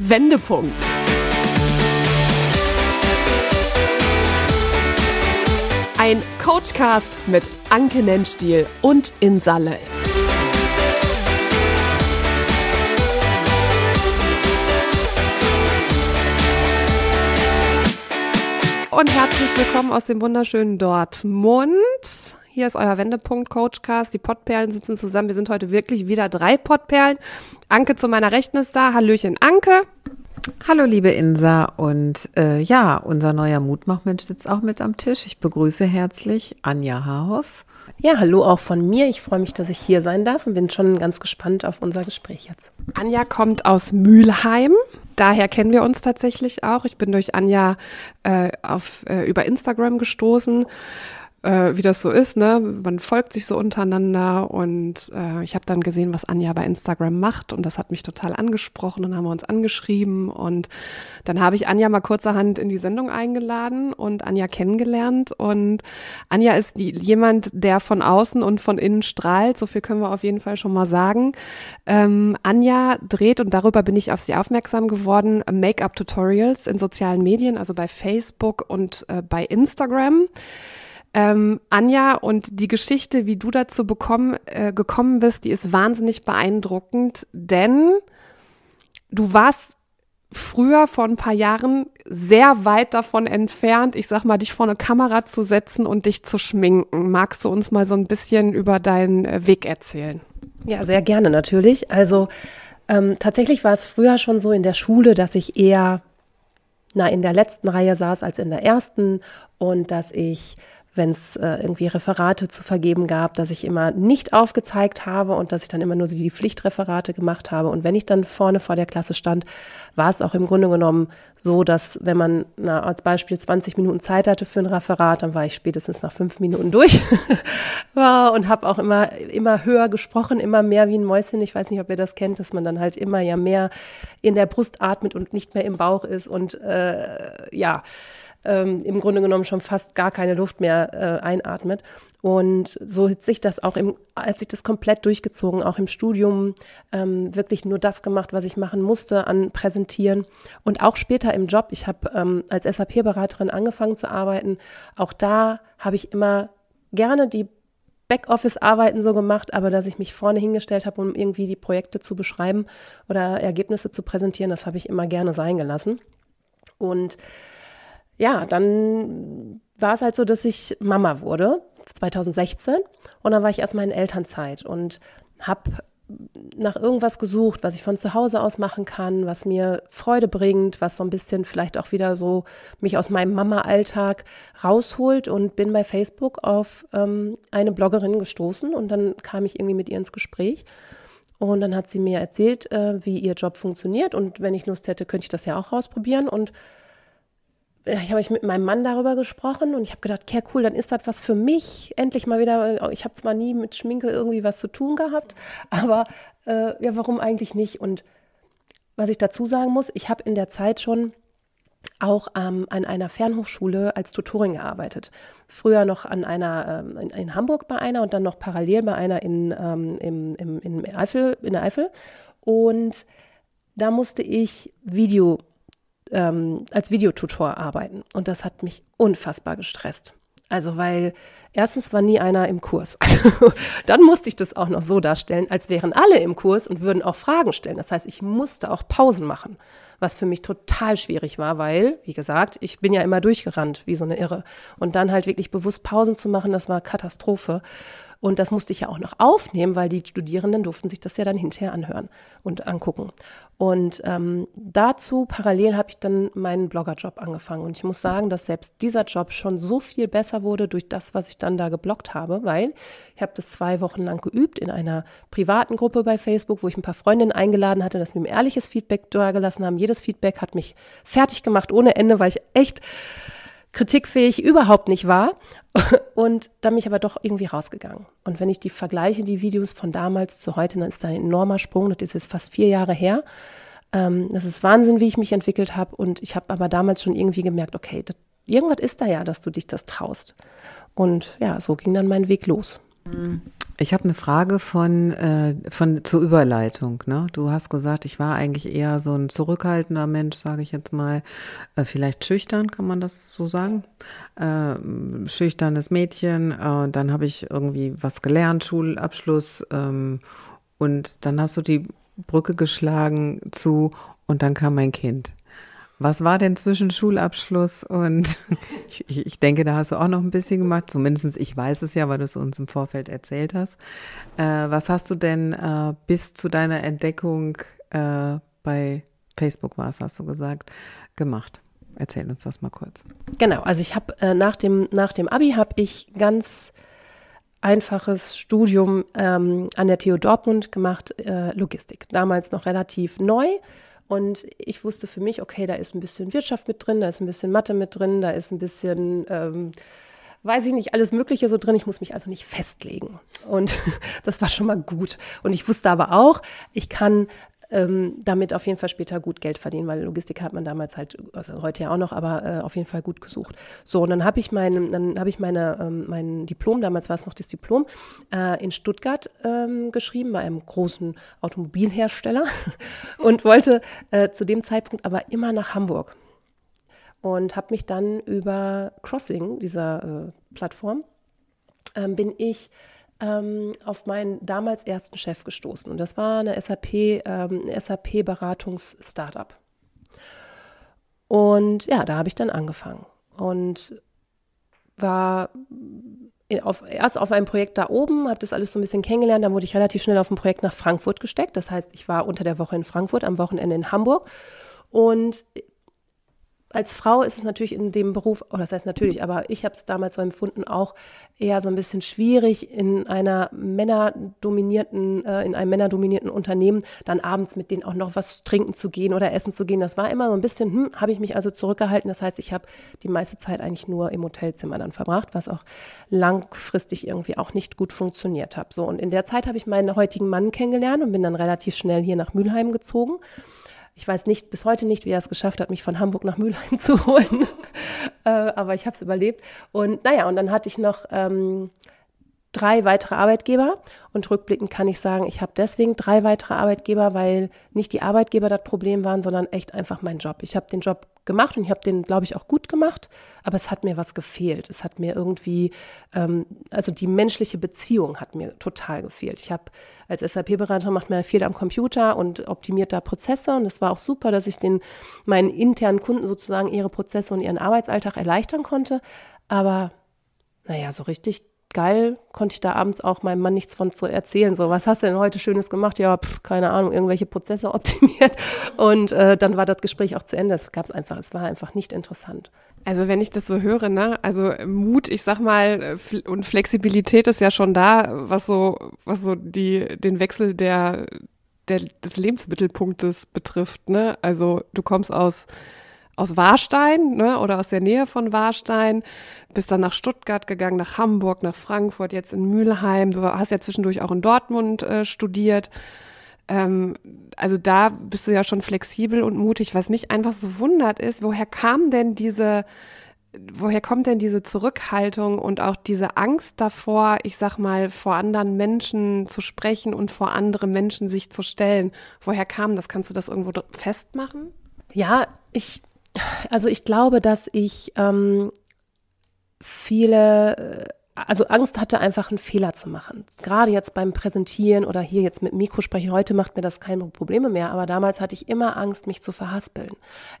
Wendepunkt. Ein Coachcast mit Anke Nennstiel und Insalle. Und herzlich willkommen aus dem wunderschönen Dortmund. Hier ist euer Wendepunkt Coachcast. Die Pottperlen sitzen zusammen. Wir sind heute wirklich wieder drei Pottperlen. Anke zu meiner Rechten ist da. Hallöchen, Anke. Hallo, liebe Insa. Und äh, ja, unser neuer Mutmachmensch sitzt auch mit am Tisch. Ich begrüße herzlich Anja Haarhoff. Ja, hallo auch von mir. Ich freue mich, dass ich hier sein darf und bin schon ganz gespannt auf unser Gespräch jetzt. Anja kommt aus Mülheim. Daher kennen wir uns tatsächlich auch. Ich bin durch Anja äh, auf, äh, über Instagram gestoßen äh, wie das so ist, ne? Man folgt sich so untereinander und äh, ich habe dann gesehen, was Anja bei Instagram macht und das hat mich total angesprochen und haben wir uns angeschrieben und dann habe ich Anja mal kurzerhand in die Sendung eingeladen und Anja kennengelernt und Anja ist die, jemand, der von außen und von innen strahlt, so viel können wir auf jeden Fall schon mal sagen. Ähm, Anja dreht und darüber bin ich auf sie aufmerksam geworden, Make-up-Tutorials in sozialen Medien, also bei Facebook und äh, bei Instagram. Ähm, Anja, und die Geschichte, wie du dazu bekommen, äh, gekommen bist, die ist wahnsinnig beeindruckend, denn du warst früher vor ein paar Jahren sehr weit davon entfernt, ich sag mal, dich vor eine Kamera zu setzen und dich zu schminken. Magst du uns mal so ein bisschen über deinen äh, Weg erzählen? Ja, sehr gerne natürlich. Also ähm, tatsächlich war es früher schon so in der Schule, dass ich eher na, in der letzten Reihe saß als in der ersten und dass ich wenn es äh, irgendwie Referate zu vergeben gab, dass ich immer nicht aufgezeigt habe und dass ich dann immer nur die Pflichtreferate gemacht habe. Und wenn ich dann vorne vor der Klasse stand, war es auch im Grunde genommen so, dass wenn man na, als Beispiel 20 Minuten Zeit hatte für ein Referat, dann war ich spätestens nach fünf Minuten durch und habe auch immer, immer höher gesprochen, immer mehr wie ein Mäuschen. Ich weiß nicht, ob ihr das kennt, dass man dann halt immer ja mehr in der Brust atmet und nicht mehr im Bauch ist und äh, ja ähm, im Grunde genommen schon fast gar keine Luft mehr äh, einatmet. Und so hat sich das auch im, als ich das komplett durchgezogen, auch im Studium, ähm, wirklich nur das gemacht, was ich machen musste an Präsentieren. Und auch später im Job. Ich habe ähm, als SAP-Beraterin angefangen zu arbeiten. Auch da habe ich immer gerne die Backoffice-Arbeiten so gemacht, aber dass ich mich vorne hingestellt habe, um irgendwie die Projekte zu beschreiben oder Ergebnisse zu präsentieren, das habe ich immer gerne sein gelassen. Und ja, dann war es halt so, dass ich Mama wurde, 2016. Und dann war ich erstmal in Elternzeit und habe nach irgendwas gesucht, was ich von zu Hause aus machen kann, was mir Freude bringt, was so ein bisschen vielleicht auch wieder so mich aus meinem Mama-Alltag rausholt und bin bei Facebook auf ähm, eine Bloggerin gestoßen und dann kam ich irgendwie mit ihr ins Gespräch. Und dann hat sie mir erzählt, äh, wie ihr Job funktioniert und wenn ich Lust hätte, könnte ich das ja auch ausprobieren und ich habe ich mit meinem Mann darüber gesprochen und ich habe gedacht, okay, cool, dann ist das was für mich. Endlich mal wieder. Ich habe zwar nie mit Schminke irgendwie was zu tun gehabt, aber äh, ja, warum eigentlich nicht? Und was ich dazu sagen muss, ich habe in der Zeit schon auch ähm, an einer Fernhochschule als Tutorin gearbeitet. Früher noch an einer ähm, in, in, Hamburg bei einer und dann noch parallel bei einer in, ähm, im, im, in, Eifel, in der Eifel. Und da musste ich Video ähm, als Videotutor arbeiten. Und das hat mich unfassbar gestresst. Also, weil erstens war nie einer im Kurs. Also, dann musste ich das auch noch so darstellen, als wären alle im Kurs und würden auch Fragen stellen. Das heißt, ich musste auch Pausen machen, was für mich total schwierig war, weil, wie gesagt, ich bin ja immer durchgerannt, wie so eine Irre. Und dann halt wirklich bewusst Pausen zu machen, das war Katastrophe. Und das musste ich ja auch noch aufnehmen, weil die Studierenden durften sich das ja dann hinterher anhören und angucken. Und ähm, dazu parallel habe ich dann meinen Bloggerjob angefangen. Und ich muss sagen, dass selbst dieser Job schon so viel besser wurde durch das, was ich dann da gebloggt habe, weil ich habe das zwei Wochen lang geübt in einer privaten Gruppe bei Facebook, wo ich ein paar Freundinnen eingeladen hatte, dass wir mir ehrliches Feedback dagelassen haben. Jedes Feedback hat mich fertig gemacht ohne Ende, weil ich echt kritikfähig überhaupt nicht war. Und da bin ich aber doch irgendwie rausgegangen. Und wenn ich die vergleiche, die Videos von damals zu heute, dann ist da ein enormer Sprung. Das ist jetzt fast vier Jahre her. Ähm, das ist Wahnsinn, wie ich mich entwickelt habe. Und ich habe aber damals schon irgendwie gemerkt, okay, das, irgendwas ist da ja, dass du dich das traust. Und ja, so ging dann mein Weg los. Ich habe eine Frage von, äh, von zur Überleitung. Ne? Du hast gesagt, ich war eigentlich eher so ein zurückhaltender Mensch, sage ich jetzt mal. Äh, vielleicht schüchtern, kann man das so sagen? Äh, schüchternes Mädchen. Äh, dann habe ich irgendwie was gelernt, Schulabschluss. Ähm, und dann hast du die Brücke geschlagen zu und dann kam mein Kind. Was war denn zwischen Schulabschluss und ich, ich, denke, da hast du auch noch ein bisschen gemacht, zumindest ich weiß es ja, weil du es uns im Vorfeld erzählt hast. Äh, was hast du denn äh, bis zu deiner Entdeckung äh, bei Facebook war es, hast du gesagt, gemacht? Erzähl uns das mal kurz. Genau, also ich habe äh, nach, dem, nach dem Abi habe ich ganz einfaches Studium ähm, an der TU Dortmund gemacht, äh, Logistik. Damals noch relativ neu und ich wusste für mich, okay, da ist ein bisschen Wirtschaft mit drin, da ist ein bisschen Mathe mit drin, da ist ein bisschen, ähm, weiß ich nicht, alles Mögliche so drin. Ich muss mich also nicht festlegen. Und das war schon mal gut. Und ich wusste aber auch, ich kann ähm, damit auf jeden Fall später gut Geld verdienen, weil Logistik hat man damals halt, also heute ja auch noch, aber äh, auf jeden Fall gut gesucht. So, und dann habe ich mein, dann habe ich meine, ähm, mein Diplom, damals war es noch das Diplom, äh, in Stuttgart ähm, geschrieben, bei einem großen Automobilhersteller und wollte äh, zu dem Zeitpunkt aber immer nach Hamburg. Und habe mich dann über Crossing, dieser äh, Plattform, ähm, bin ich ähm, auf meinen damals ersten Chef gestoßen. Und das war eine SAP, ähm, SAP-Beratungs-Startup. Und ja, da habe ich dann angefangen und war auf, erst auf einem Projekt da oben, habe das alles so ein bisschen kennengelernt, dann wurde ich relativ schnell auf ein Projekt nach Frankfurt gesteckt. Das heißt, ich war unter der Woche in Frankfurt, am Wochenende in Hamburg. Und als Frau ist es natürlich in dem Beruf, oder das heißt natürlich, aber ich habe es damals so empfunden, auch eher so ein bisschen schwierig in einer männerdominierten, äh, in einem männerdominierten Unternehmen dann abends mit denen auch noch was trinken zu gehen oder essen zu gehen. Das war immer so ein bisschen, hm, habe ich mich also zurückgehalten. Das heißt, ich habe die meiste Zeit eigentlich nur im Hotelzimmer dann verbracht, was auch langfristig irgendwie auch nicht gut funktioniert hat. So, und in der Zeit habe ich meinen heutigen Mann kennengelernt und bin dann relativ schnell hier nach Mülheim gezogen. Ich weiß nicht, bis heute nicht, wie er es geschafft hat, mich von Hamburg nach Mülheim zu holen. äh, aber ich habe es überlebt. Und naja, und dann hatte ich noch ähm, drei weitere Arbeitgeber. Und rückblickend kann ich sagen, ich habe deswegen drei weitere Arbeitgeber, weil nicht die Arbeitgeber das Problem waren, sondern echt einfach mein Job. Ich habe den Job gemacht und ich habe den, glaube ich, auch gut gemacht, aber es hat mir was gefehlt. Es hat mir irgendwie, ähm, also die menschliche Beziehung hat mir total gefehlt. Ich habe als SAP-Berater macht man viel am Computer und optimiert da Prozesse und es war auch super, dass ich den meinen internen Kunden sozusagen ihre Prozesse und ihren Arbeitsalltag erleichtern konnte. Aber naja, so richtig geil, konnte ich da abends auch meinem Mann nichts von zu erzählen. So, was hast du denn heute Schönes gemacht? Ja, pff, keine Ahnung, irgendwelche Prozesse optimiert. Und äh, dann war das Gespräch auch zu Ende. Es gab es einfach, es war einfach nicht interessant. Also wenn ich das so höre, ne, also Mut, ich sag mal, und Flexibilität ist ja schon da, was so, was so die, den Wechsel der, der, des Lebensmittelpunktes betrifft, ne? Also du kommst aus aus Warstein ne, oder aus der Nähe von Warstein, bist dann nach Stuttgart gegangen, nach Hamburg, nach Frankfurt, jetzt in Mülheim. Du hast ja zwischendurch auch in Dortmund äh, studiert. Ähm, also da bist du ja schon flexibel und mutig. Was mich einfach so wundert ist, woher kam denn diese, woher kommt denn diese Zurückhaltung und auch diese Angst davor, ich sag mal, vor anderen Menschen zu sprechen und vor andere Menschen sich zu stellen? Woher kam das? Kannst du das irgendwo festmachen? Ja, ich also ich glaube, dass ich ähm, viele, äh, also Angst hatte, einfach einen Fehler zu machen. Gerade jetzt beim Präsentieren oder hier jetzt mit Mikro sprechen, heute macht mir das keine Probleme mehr, aber damals hatte ich immer Angst, mich zu verhaspeln.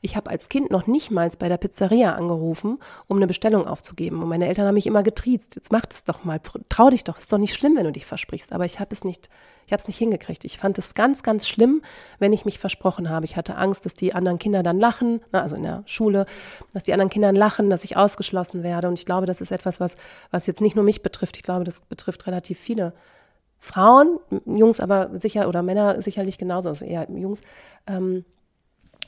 Ich habe als Kind noch nicht mal bei der Pizzeria angerufen, um eine Bestellung aufzugeben. Und meine Eltern haben mich immer getriezt. Jetzt mach es doch mal, trau dich doch, ist doch nicht schlimm, wenn du dich versprichst. Aber ich habe es nicht ich habe es nicht hingekriegt. Ich fand es ganz, ganz schlimm, wenn ich mich versprochen habe. Ich hatte Angst, dass die anderen Kinder dann lachen, also in der Schule, dass die anderen Kinder lachen, dass ich ausgeschlossen werde. Und ich glaube, das ist etwas, was, was jetzt nicht nur mich betrifft. Ich glaube, das betrifft relativ viele Frauen, Jungs aber sicher oder Männer sicherlich genauso, also eher Jungs. Ähm,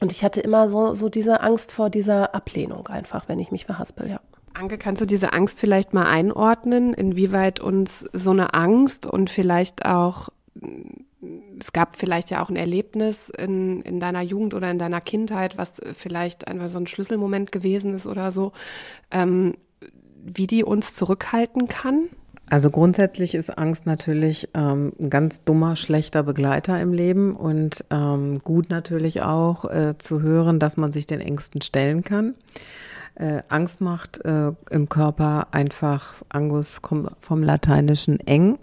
und ich hatte immer so, so diese Angst vor dieser Ablehnung einfach, wenn ich mich verhaspel, ja. Anke, kannst du diese Angst vielleicht mal einordnen, inwieweit uns so eine Angst und vielleicht auch es gab vielleicht ja auch ein Erlebnis in, in deiner Jugend oder in deiner Kindheit, was vielleicht einfach so ein Schlüsselmoment gewesen ist oder so, ähm, wie die uns zurückhalten kann? Also grundsätzlich ist Angst natürlich ähm, ein ganz dummer, schlechter Begleiter im Leben und ähm, gut natürlich auch äh, zu hören, dass man sich den Ängsten stellen kann. Äh, Angst macht äh, im Körper einfach, Angus kommt vom lateinischen eng.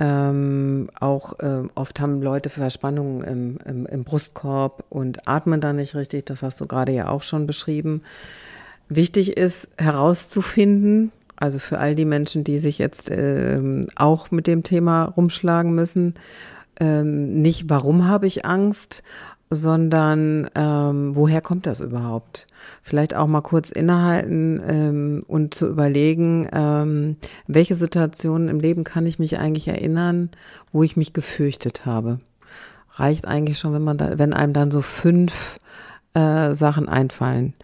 Ähm, auch äh, oft haben Leute Verspannungen im, im, im Brustkorb und atmen da nicht richtig. Das hast du gerade ja auch schon beschrieben. Wichtig ist herauszufinden, also für all die Menschen, die sich jetzt ähm, auch mit dem Thema rumschlagen müssen, ähm, nicht warum habe ich Angst, sondern ähm, woher kommt das überhaupt? Vielleicht auch mal kurz innehalten ähm, und zu überlegen, ähm, welche Situationen im Leben kann ich mich eigentlich erinnern, wo ich mich gefürchtet habe. Reicht eigentlich schon, wenn man da, wenn einem dann so fünf äh, Sachen einfallen.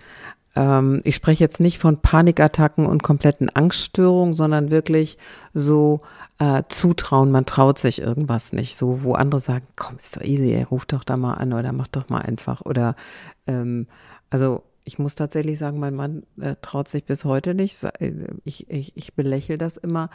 Ähm, ich spreche jetzt nicht von Panikattacken und kompletten Angststörungen, sondern wirklich so äh, Zutrauen, man traut sich irgendwas nicht. So, wo andere sagen, komm, ist doch easy, ey, ruf doch da mal an oder mach doch mal einfach. Oder ähm, also ich muss tatsächlich sagen, mein Mann äh, traut sich bis heute nicht. Äh, ich, ich, ich belächle das immer,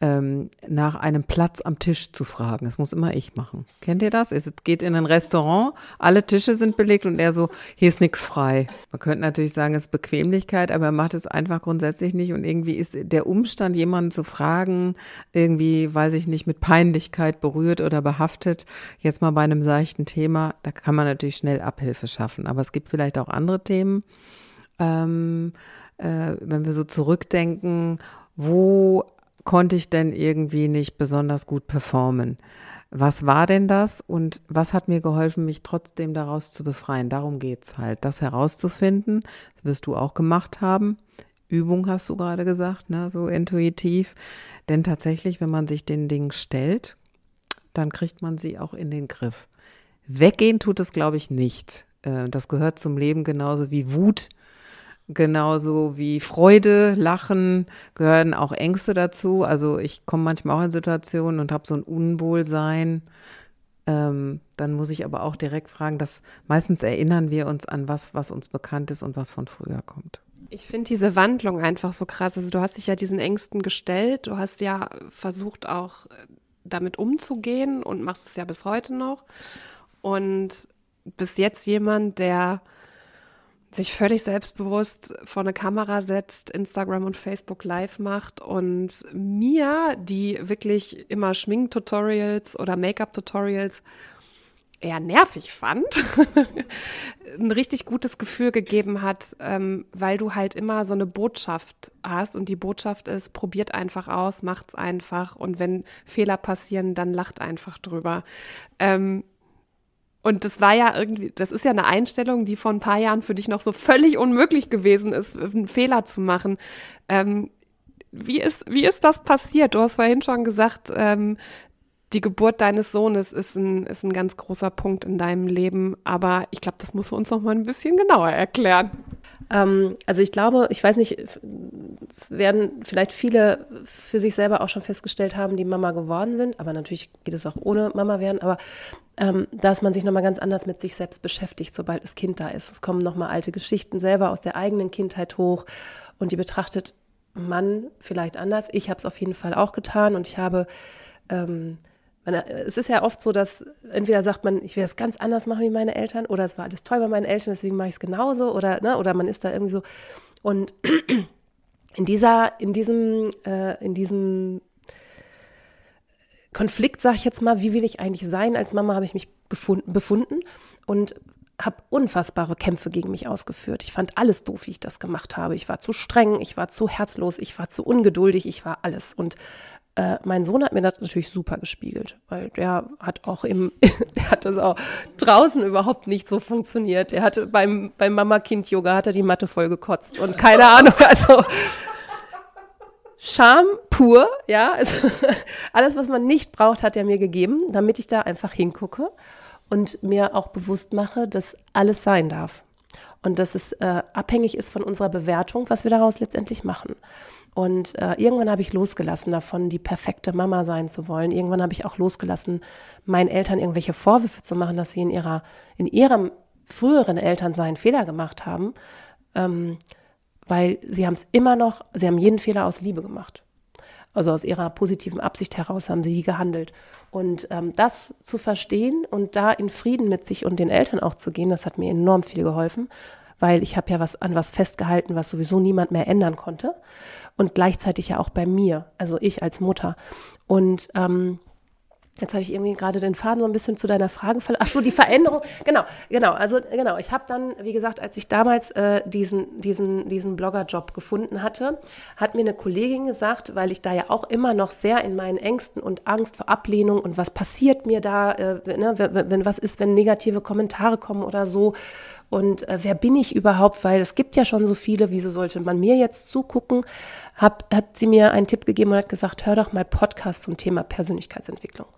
ähm, nach einem Platz am Tisch zu fragen. Das muss immer ich machen. Kennt ihr das? Es geht in ein Restaurant, alle Tische sind belegt und er so, hier ist nichts frei. Man könnte natürlich sagen, es ist Bequemlichkeit, aber er macht es einfach grundsätzlich nicht. Und irgendwie ist der Umstand, jemanden zu fragen, irgendwie, weiß ich nicht, mit Peinlichkeit berührt oder behaftet. Jetzt mal bei einem seichten Thema, da kann man natürlich schnell Abhilfe schaffen. Aber es gibt vielleicht auch andere Themen. Ähm, äh, wenn wir so zurückdenken, wo konnte ich denn irgendwie nicht besonders gut performen? Was war denn das und was hat mir geholfen, mich trotzdem daraus zu befreien? Darum geht es halt, das herauszufinden. Das wirst du auch gemacht haben. Übung hast du gerade gesagt, ne? so intuitiv. Denn tatsächlich, wenn man sich den Dingen stellt, dann kriegt man sie auch in den Griff. Weggehen tut es, glaube ich, nicht. Äh, das gehört zum Leben genauso wie Wut Genauso wie Freude, Lachen gehören auch Ängste dazu. Also ich komme manchmal auch in Situationen und habe so ein Unwohlsein. Ähm, dann muss ich aber auch direkt fragen, dass meistens erinnern wir uns an was, was uns bekannt ist und was von früher kommt. Ich finde diese Wandlung einfach so krass. Also du hast dich ja diesen Ängsten gestellt, du hast ja versucht auch äh, damit umzugehen und machst es ja bis heute noch. Und bis jetzt jemand, der sich völlig selbstbewusst vor eine Kamera setzt, Instagram und Facebook live macht und mir, die wirklich immer Schminktutorials oder Make-up-Tutorials eher nervig fand, ein richtig gutes Gefühl gegeben hat, ähm, weil du halt immer so eine Botschaft hast und die Botschaft ist, probiert einfach aus, macht's einfach und wenn Fehler passieren, dann lacht einfach drüber. Ähm, und das war ja irgendwie, das ist ja eine Einstellung, die vor ein paar Jahren für dich noch so völlig unmöglich gewesen ist, einen Fehler zu machen. Ähm, wie, ist, wie ist das passiert? Du hast vorhin schon gesagt, ähm, die Geburt deines Sohnes ist ein, ist ein ganz großer Punkt in deinem Leben, aber ich glaube, das musst du uns noch mal ein bisschen genauer erklären. Ähm, also ich glaube, ich weiß nicht, es werden vielleicht viele für sich selber auch schon festgestellt haben, die Mama geworden sind, aber natürlich geht es auch ohne Mama werden, aber ähm, dass man sich nochmal ganz anders mit sich selbst beschäftigt, sobald das Kind da ist. Es kommen nochmal alte Geschichten selber aus der eigenen Kindheit hoch und die betrachtet man vielleicht anders. Ich habe es auf jeden Fall auch getan und ich habe ähm, man, es ist ja oft so, dass entweder sagt man, ich will es ganz anders machen wie meine Eltern, oder es war alles toll bei meinen Eltern, deswegen mache ich es genauso, oder, ne, oder man ist da irgendwie so. Und in dieser, in diesem, äh, in diesem Konflikt, sage ich jetzt mal, wie will ich eigentlich sein als Mama, habe ich mich gefunden, befunden und habe unfassbare Kämpfe gegen mich ausgeführt. Ich fand alles doof, wie ich das gemacht habe. Ich war zu streng, ich war zu herzlos, ich war zu ungeduldig, ich war alles. Und äh, mein Sohn hat mir das natürlich super gespiegelt, weil der hat auch im, der hat das auch draußen überhaupt nicht so funktioniert. Er hatte beim, beim Mama-Kind-Yoga hat er die Matte voll gekotzt und keine Ahnung, also Scham pur, ja, also alles, was man nicht braucht, hat er mir gegeben, damit ich da einfach hingucke und mir auch bewusst mache, dass alles sein darf und dass es äh, abhängig ist von unserer Bewertung, was wir daraus letztendlich machen. Und äh, irgendwann habe ich losgelassen davon, die perfekte Mama sein zu wollen. Irgendwann habe ich auch losgelassen, meinen Eltern irgendwelche Vorwürfe zu machen, dass sie in ihrer, in ihrem früheren Elternsein Fehler gemacht haben, ähm, weil sie haben es immer noch, sie haben jeden Fehler aus Liebe gemacht. also aus ihrer positiven Absicht heraus haben sie gehandelt. Und ähm, das zu verstehen und da in Frieden mit sich und den Eltern auch zu gehen, das hat mir enorm viel geholfen, weil ich habe ja was an was festgehalten, was sowieso niemand mehr ändern konnte. Und gleichzeitig ja auch bei mir, also ich als Mutter. Und ähm, Jetzt habe ich irgendwie gerade den Faden so ein bisschen zu deiner Frage verloren. Ach so, die Veränderung. Genau, genau. Also genau. Ich habe dann, wie gesagt, als ich damals äh, diesen diesen diesen Bloggerjob gefunden hatte, hat mir eine Kollegin gesagt, weil ich da ja auch immer noch sehr in meinen Ängsten und Angst vor Ablehnung und was passiert mir da, äh, ne, wenn, wenn was ist, wenn negative Kommentare kommen oder so und äh, wer bin ich überhaupt, weil es gibt ja schon so viele, wieso sollte man mir jetzt zugucken? Hab, hat sie mir einen Tipp gegeben und hat gesagt, hör doch mal Podcast zum Thema Persönlichkeitsentwicklung.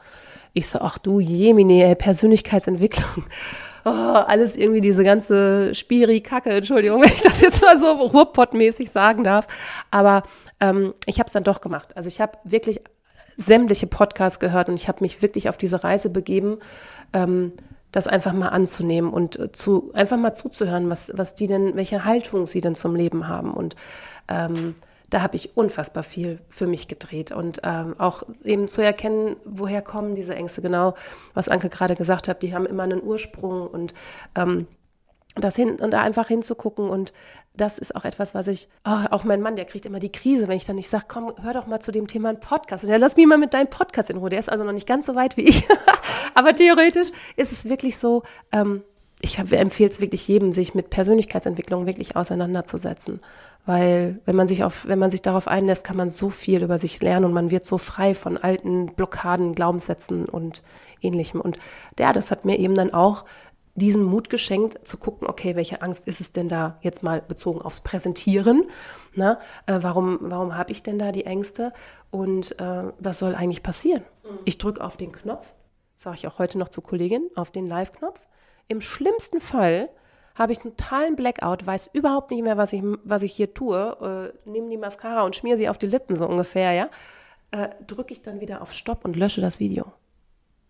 Ich so, ach du Jemine, Persönlichkeitsentwicklung. Oh, alles irgendwie diese ganze Spiri-Kacke, Entschuldigung, wenn ich das jetzt mal so Ruhrpott-mäßig sagen darf. Aber ähm, ich habe es dann doch gemacht. Also ich habe wirklich sämtliche Podcasts gehört und ich habe mich wirklich auf diese Reise begeben. Ähm, das einfach mal anzunehmen und äh, zu, einfach mal zuzuhören, was, was die denn, welche Haltung sie denn zum Leben haben. Und ähm, da habe ich unfassbar viel für mich gedreht und ähm, auch eben zu erkennen, woher kommen diese Ängste genau, was Anke gerade gesagt hat, die haben immer einen Ursprung und ähm, das hin und da einfach hinzugucken und das ist auch etwas, was ich, oh, auch mein Mann, der kriegt immer die Krise, wenn ich dann nicht sage, komm, hör doch mal zu dem Thema einen Podcast. Und der lass mich mal mit deinem Podcast in Ruhe. Der ist also noch nicht ganz so weit wie ich. Aber theoretisch ist es wirklich so, ähm, ich empfehle es wirklich jedem, sich mit Persönlichkeitsentwicklung wirklich auseinanderzusetzen. Weil wenn man sich auf, wenn man sich darauf einlässt, kann man so viel über sich lernen und man wird so frei von alten Blockaden, Glaubenssätzen und ähnlichem. Und ja, das hat mir eben dann auch diesen Mut geschenkt, zu gucken, okay, welche Angst ist es denn da jetzt mal bezogen aufs Präsentieren? Na, äh, warum warum habe ich denn da die Ängste? Und äh, was soll eigentlich passieren? Mhm. Ich drücke auf den Knopf, sage ich auch heute noch zu Kolleginnen, auf den Live-Knopf. Im schlimmsten Fall habe ich einen totalen Blackout, weiß überhaupt nicht mehr, was ich, was ich hier tue, äh, nehme die Mascara und schmier sie auf die Lippen, so ungefähr, ja. Äh, drücke ich dann wieder auf Stopp und lösche das Video.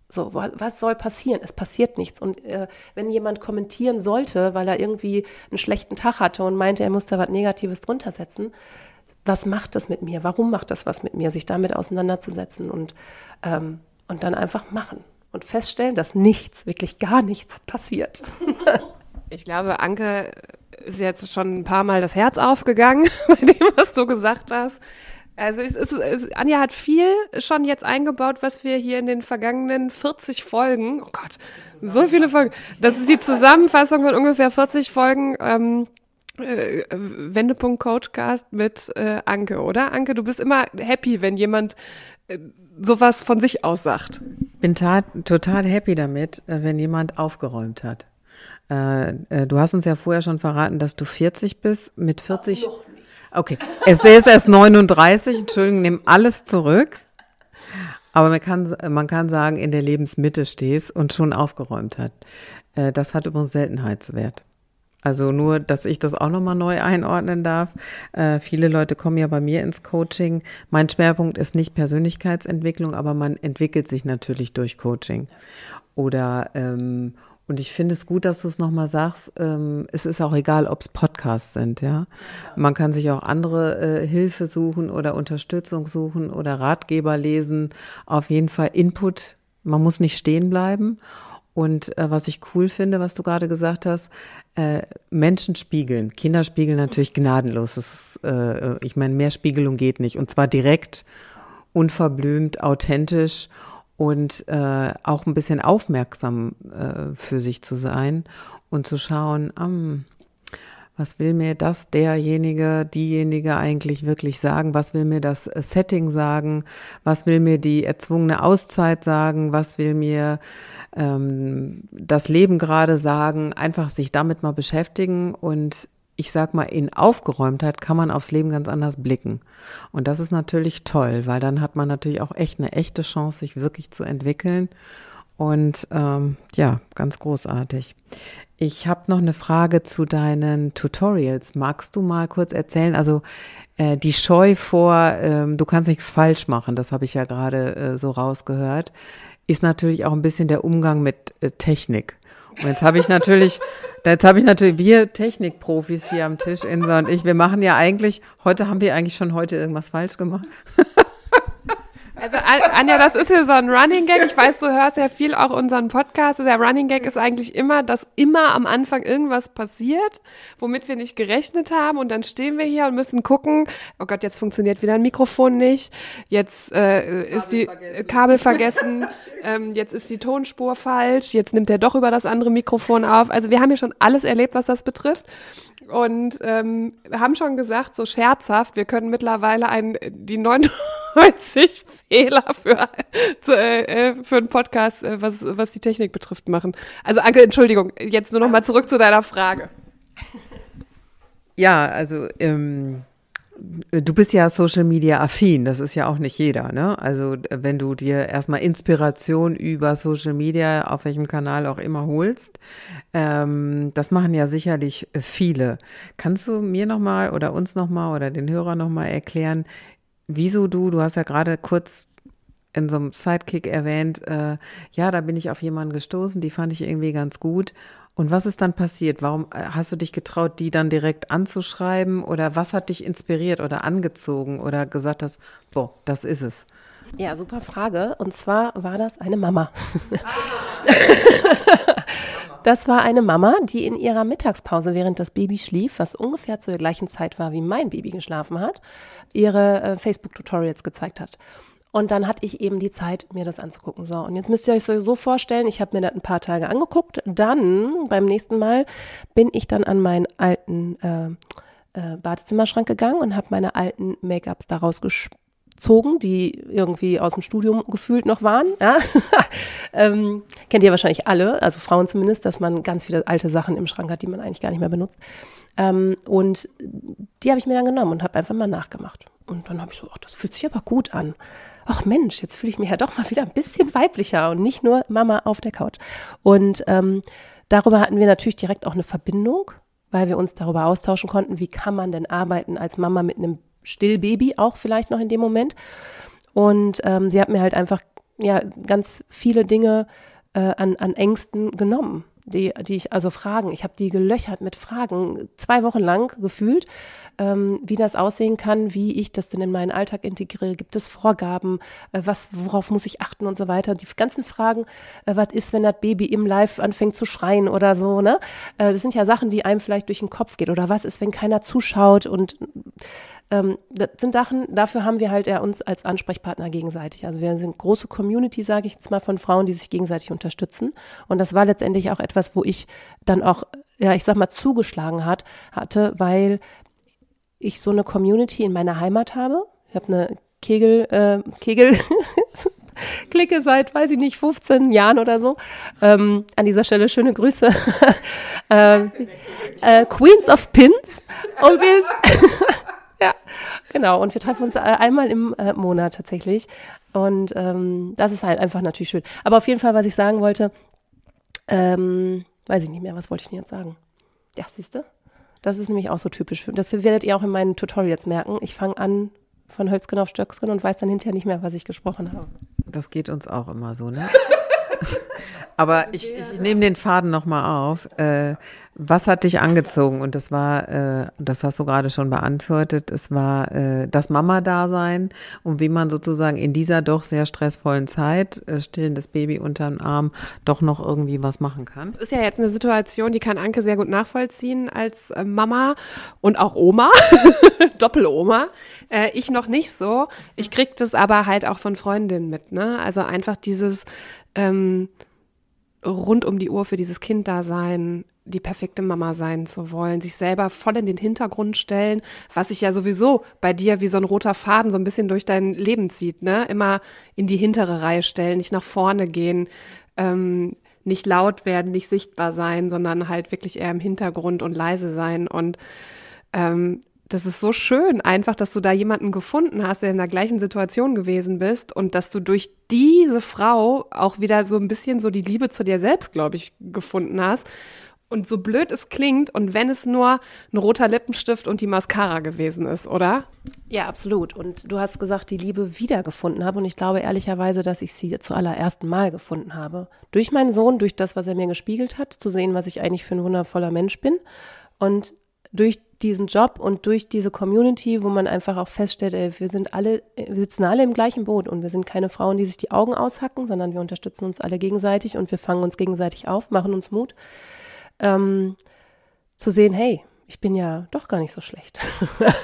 So, was soll passieren? Es passiert nichts. Und äh, wenn jemand kommentieren sollte, weil er irgendwie einen schlechten Tag hatte und meinte, er muss da was Negatives drunter setzen, was macht das mit mir? Warum macht das was mit mir, sich damit auseinanderzusetzen und, ähm, und dann einfach machen und feststellen, dass nichts, wirklich gar nichts passiert. ich glaube, Anke ist jetzt schon ein paar Mal das Herz aufgegangen bei dem, was du gesagt hast. Also es ist, es, Anja hat viel schon jetzt eingebaut, was wir hier in den vergangenen 40 Folgen, oh Gott, so viele Folgen. Das ist die Zusammenfassung von ungefähr 40 Folgen ähm, äh, Wendepunkt Coachcast mit äh, Anke, oder? Anke, du bist immer happy, wenn jemand äh, sowas von sich aussagt. Bin total happy damit, äh, wenn jemand aufgeräumt hat. Äh, äh, du hast uns ja vorher schon verraten, dass du 40 bist. Mit 40. Ach, Okay, es ist erst 39, Entschuldigung, nehme alles zurück. Aber man kann, man kann sagen, in der Lebensmitte stehst und schon aufgeräumt hat. Das hat übrigens Seltenheitswert. Also nur, dass ich das auch nochmal neu einordnen darf. Äh, viele Leute kommen ja bei mir ins Coaching. Mein Schwerpunkt ist nicht Persönlichkeitsentwicklung, aber man entwickelt sich natürlich durch Coaching. Oder ähm, und ich finde es gut, dass du es nochmal sagst. Ähm, es ist auch egal, ob es Podcasts sind, ja. Man kann sich auch andere äh, Hilfe suchen oder Unterstützung suchen oder Ratgeber lesen. Auf jeden Fall Input. Man muss nicht stehen bleiben. Und äh, was ich cool finde, was du gerade gesagt hast, äh, Menschen spiegeln. Kinder spiegeln natürlich gnadenlos. Ist, äh, ich meine, mehr Spiegelung geht nicht. Und zwar direkt, unverblümt, authentisch und äh, auch ein bisschen aufmerksam äh, für sich zu sein und zu schauen, um, was will mir das derjenige, diejenige eigentlich wirklich sagen? Was will mir das äh, Setting sagen? Was will mir die erzwungene Auszeit sagen? Was will mir ähm, das Leben gerade sagen? Einfach sich damit mal beschäftigen und ich sag mal, in Aufgeräumtheit kann man aufs Leben ganz anders blicken. Und das ist natürlich toll, weil dann hat man natürlich auch echt eine echte Chance, sich wirklich zu entwickeln. Und ähm, ja, ganz großartig. Ich habe noch eine Frage zu deinen Tutorials. Magst du mal kurz erzählen? Also äh, die Scheu vor, ähm, du kannst nichts falsch machen, das habe ich ja gerade äh, so rausgehört, ist natürlich auch ein bisschen der Umgang mit äh, Technik. Und jetzt habe ich natürlich, jetzt habe ich natürlich, wir Technikprofis hier am Tisch, Insa und ich, wir machen ja eigentlich, heute haben wir eigentlich schon heute irgendwas falsch gemacht. Also Anja, das ist ja so ein Running Gag. Ich weiß, du hörst ja viel auch unseren Podcast. Der Running Gag ist eigentlich immer, dass immer am Anfang irgendwas passiert, womit wir nicht gerechnet haben. Und dann stehen wir hier und müssen gucken, oh Gott, jetzt funktioniert wieder ein Mikrofon nicht. Jetzt äh, ist die vergessen. Kabel vergessen. ähm, jetzt ist die Tonspur falsch. Jetzt nimmt er doch über das andere Mikrofon auf. Also wir haben hier schon alles erlebt, was das betrifft. Und ähm, haben schon gesagt, so scherzhaft, wir können mittlerweile ein, die 99 Fehler für, zu, äh, für einen Podcast, äh, was, was die Technik betrifft, machen. Also Anke, Entschuldigung, jetzt nur noch mal zurück zu deiner Frage. Ja, also ähm, Du bist ja Social Media affin, das ist ja auch nicht jeder, ne? Also wenn du dir erstmal Inspiration über Social Media, auf welchem Kanal auch immer holst, ähm, das machen ja sicherlich viele. Kannst du mir nochmal oder uns nochmal oder den Hörer nochmal erklären, wieso du, du hast ja gerade kurz in so einem Sidekick erwähnt, äh, ja, da bin ich auf jemanden gestoßen, die fand ich irgendwie ganz gut und was ist dann passiert? Warum äh, hast du dich getraut, die dann direkt anzuschreiben? Oder was hat dich inspiriert oder angezogen oder gesagt hast, boah, das ist es? Ja, super Frage. Und zwar war das eine Mama. das war eine Mama, die in ihrer Mittagspause, während das Baby schlief, was ungefähr zu der gleichen Zeit war, wie mein Baby geschlafen hat, ihre äh, Facebook-Tutorials gezeigt hat. Und dann hatte ich eben die Zeit, mir das anzugucken. So, und jetzt müsst ihr euch so vorstellen, ich habe mir das ein paar Tage angeguckt. Dann, beim nächsten Mal, bin ich dann an meinen alten äh, äh, Badezimmerschrank gegangen und habe meine alten Make-ups daraus gezogen, die irgendwie aus dem Studium gefühlt noch waren. Ja? ähm, kennt ihr wahrscheinlich alle, also Frauen zumindest, dass man ganz viele alte Sachen im Schrank hat, die man eigentlich gar nicht mehr benutzt. Ähm, und die habe ich mir dann genommen und habe einfach mal nachgemacht. Und dann habe ich so, ach, das fühlt sich aber gut an ach Mensch, jetzt fühle ich mich ja doch mal wieder ein bisschen weiblicher und nicht nur Mama auf der Couch. Und ähm, darüber hatten wir natürlich direkt auch eine Verbindung, weil wir uns darüber austauschen konnten, wie kann man denn arbeiten als Mama mit einem Stillbaby, auch vielleicht noch in dem Moment. Und ähm, sie hat mir halt einfach ja ganz viele Dinge äh, an, an Ängsten genommen die, die ich, also Fragen, ich habe die gelöchert mit Fragen, zwei Wochen lang gefühlt, ähm, wie das aussehen kann, wie ich das denn in meinen Alltag integriere, gibt es Vorgaben, äh, was, worauf muss ich achten und so weiter. Die ganzen Fragen, äh, was ist, wenn das Baby im Live anfängt zu schreien oder so, ne? Äh, das sind ja Sachen, die einem vielleicht durch den Kopf geht. Oder was ist, wenn keiner zuschaut und ähm, das sind Sachen, dafür haben wir halt ja uns als Ansprechpartner gegenseitig. Also wir sind große Community, sage ich jetzt mal, von Frauen, die sich gegenseitig unterstützen. Und das war letztendlich auch etwas, wo ich dann auch, ja, ich sag mal, zugeschlagen hat, hatte, weil ich so eine Community in meiner Heimat habe. Ich habe eine Kegel, äh, Kegel, Klicke seit, weiß ich nicht, 15 Jahren oder so. Ähm, an dieser Stelle schöne Grüße. äh, äh, Queens of Pins. Und wir, ja, genau. Und wir treffen uns äh, einmal im äh, Monat tatsächlich. Und ähm, das ist halt einfach natürlich schön. Aber auf jeden Fall, was ich sagen wollte, ähm, weiß ich nicht mehr, was wollte ich denn jetzt sagen? Ja, siehst du? Das ist nämlich auch so typisch. Für, das werdet ihr auch in meinen Tutorials merken. Ich fange an von Hölzgen auf Stöcksken und weiß dann hinterher nicht mehr, was ich gesprochen habe. Das geht uns auch immer so, ne? Aber ich, ich nehme den Faden nochmal auf. Äh, was hat dich angezogen? Und das war, äh, das hast du gerade schon beantwortet, es war äh, das Mama-Dasein und wie man sozusagen in dieser doch sehr stressvollen Zeit, äh, stillendes Baby unter dem Arm, doch noch irgendwie was machen kann. Das ist ja jetzt eine Situation, die kann Anke sehr gut nachvollziehen als äh, Mama und auch Oma, Doppeloma. Äh, ich noch nicht so. Ich kriege das aber halt auch von Freundinnen mit. Ne? Also einfach dieses ähm, rund um die Uhr für dieses Kind da sein, die perfekte Mama sein zu wollen, sich selber voll in den Hintergrund stellen, was sich ja sowieso bei dir wie so ein roter Faden so ein bisschen durch dein Leben zieht, ne? Immer in die hintere Reihe stellen, nicht nach vorne gehen, ähm, nicht laut werden, nicht sichtbar sein, sondern halt wirklich eher im Hintergrund und leise sein. Und ähm, das ist so schön, einfach, dass du da jemanden gefunden hast, der in der gleichen Situation gewesen bist und dass du durch diese Frau auch wieder so ein bisschen so die Liebe zu dir selbst, glaube ich, gefunden hast und so blöd es klingt, und wenn es nur ein roter Lippenstift und die Mascara gewesen ist, oder? Ja, absolut. Und du hast gesagt, die Liebe wiedergefunden habe. Und ich glaube ehrlicherweise, dass ich sie zuallererst Mal gefunden habe. Durch meinen Sohn, durch das, was er mir gespiegelt hat, zu sehen, was ich eigentlich für ein wundervoller Mensch bin. Und durch diesen Job und durch diese Community, wo man einfach auch feststellt, ey, wir sind alle, wir sitzen alle im gleichen Boot und wir sind keine Frauen, die sich die Augen aushacken, sondern wir unterstützen uns alle gegenseitig und wir fangen uns gegenseitig auf, machen uns Mut, ähm, zu sehen, hey, ich bin ja doch gar nicht so schlecht.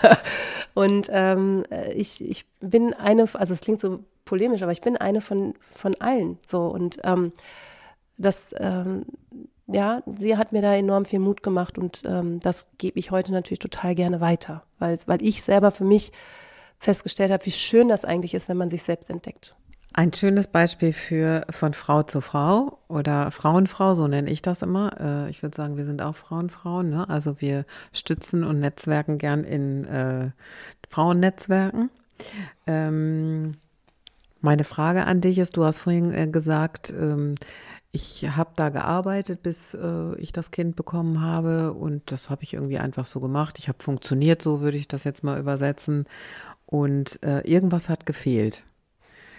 und ähm, ich, ich bin eine, also es klingt so polemisch, aber ich bin eine von, von allen. So und ähm, das, ähm, ja, sie hat mir da enorm viel Mut gemacht und ähm, das gebe ich heute natürlich total gerne weiter, weil, weil ich selber für mich festgestellt habe, wie schön das eigentlich ist, wenn man sich selbst entdeckt. Ein schönes Beispiel für von Frau zu Frau oder Frauenfrau, so nenne ich das immer. Äh, ich würde sagen, wir sind auch Frauenfrauen. Ne? Also wir stützen und netzwerken gern in äh, Frauennetzwerken. Ähm, meine Frage an dich ist, du hast vorhin äh, gesagt, ähm, ich habe da gearbeitet, bis äh, ich das Kind bekommen habe und das habe ich irgendwie einfach so gemacht. Ich habe funktioniert, so würde ich das jetzt mal übersetzen. Und äh, irgendwas hat gefehlt.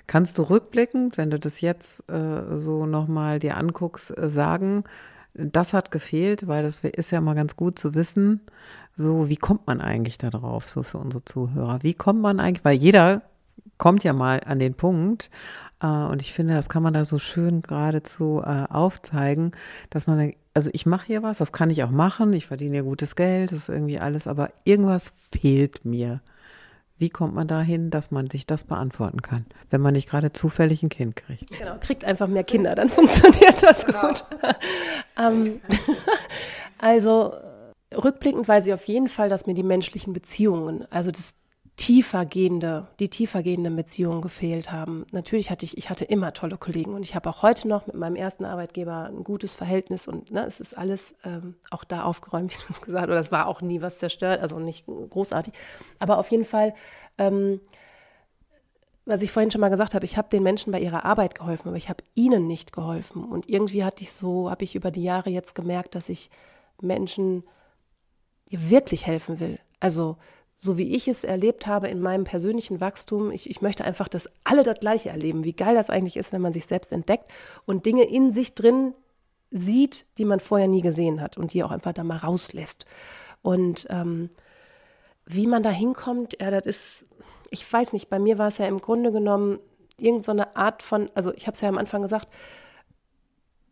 Kannst du rückblickend, wenn du das jetzt äh, so nochmal dir anguckst, äh, sagen, das hat gefehlt, weil das ist ja mal ganz gut zu wissen, so wie kommt man eigentlich da drauf, so für unsere Zuhörer? Wie kommt man eigentlich, weil jeder kommt ja mal an den Punkt, und ich finde, das kann man da so schön geradezu äh, aufzeigen, dass man denkt, also ich mache hier was, das kann ich auch machen, ich verdiene ja gutes Geld, das ist irgendwie alles, aber irgendwas fehlt mir. Wie kommt man dahin, dass man sich das beantworten kann, wenn man nicht gerade zufällig ein Kind kriegt? Genau, kriegt einfach mehr Kinder, dann funktioniert das genau. gut. ähm, also rückblickend weiß ich auf jeden Fall, dass mir die menschlichen Beziehungen, also das tiefer gehende, die tiefer gehenden Beziehungen gefehlt haben. Natürlich hatte ich, ich hatte immer tolle Kollegen und ich habe auch heute noch mit meinem ersten Arbeitgeber ein gutes Verhältnis und ne, es ist alles ähm, auch da aufgeräumt, wie du es gesagt hast. Oder es war auch nie was zerstört, also nicht großartig. Aber auf jeden Fall, ähm, was ich vorhin schon mal gesagt habe, ich habe den Menschen bei ihrer Arbeit geholfen, aber ich habe ihnen nicht geholfen. Und irgendwie hatte ich so, habe ich über die Jahre jetzt gemerkt, dass ich Menschen wirklich helfen will. Also so wie ich es erlebt habe in meinem persönlichen Wachstum, ich, ich möchte einfach, dass alle das Gleiche erleben, wie geil das eigentlich ist, wenn man sich selbst entdeckt und Dinge in sich drin sieht, die man vorher nie gesehen hat und die auch einfach da mal rauslässt. Und ähm, wie man da hinkommt, ja, das ist, ich weiß nicht, bei mir war es ja im Grunde genommen irgendeine so Art von, also ich habe es ja am Anfang gesagt,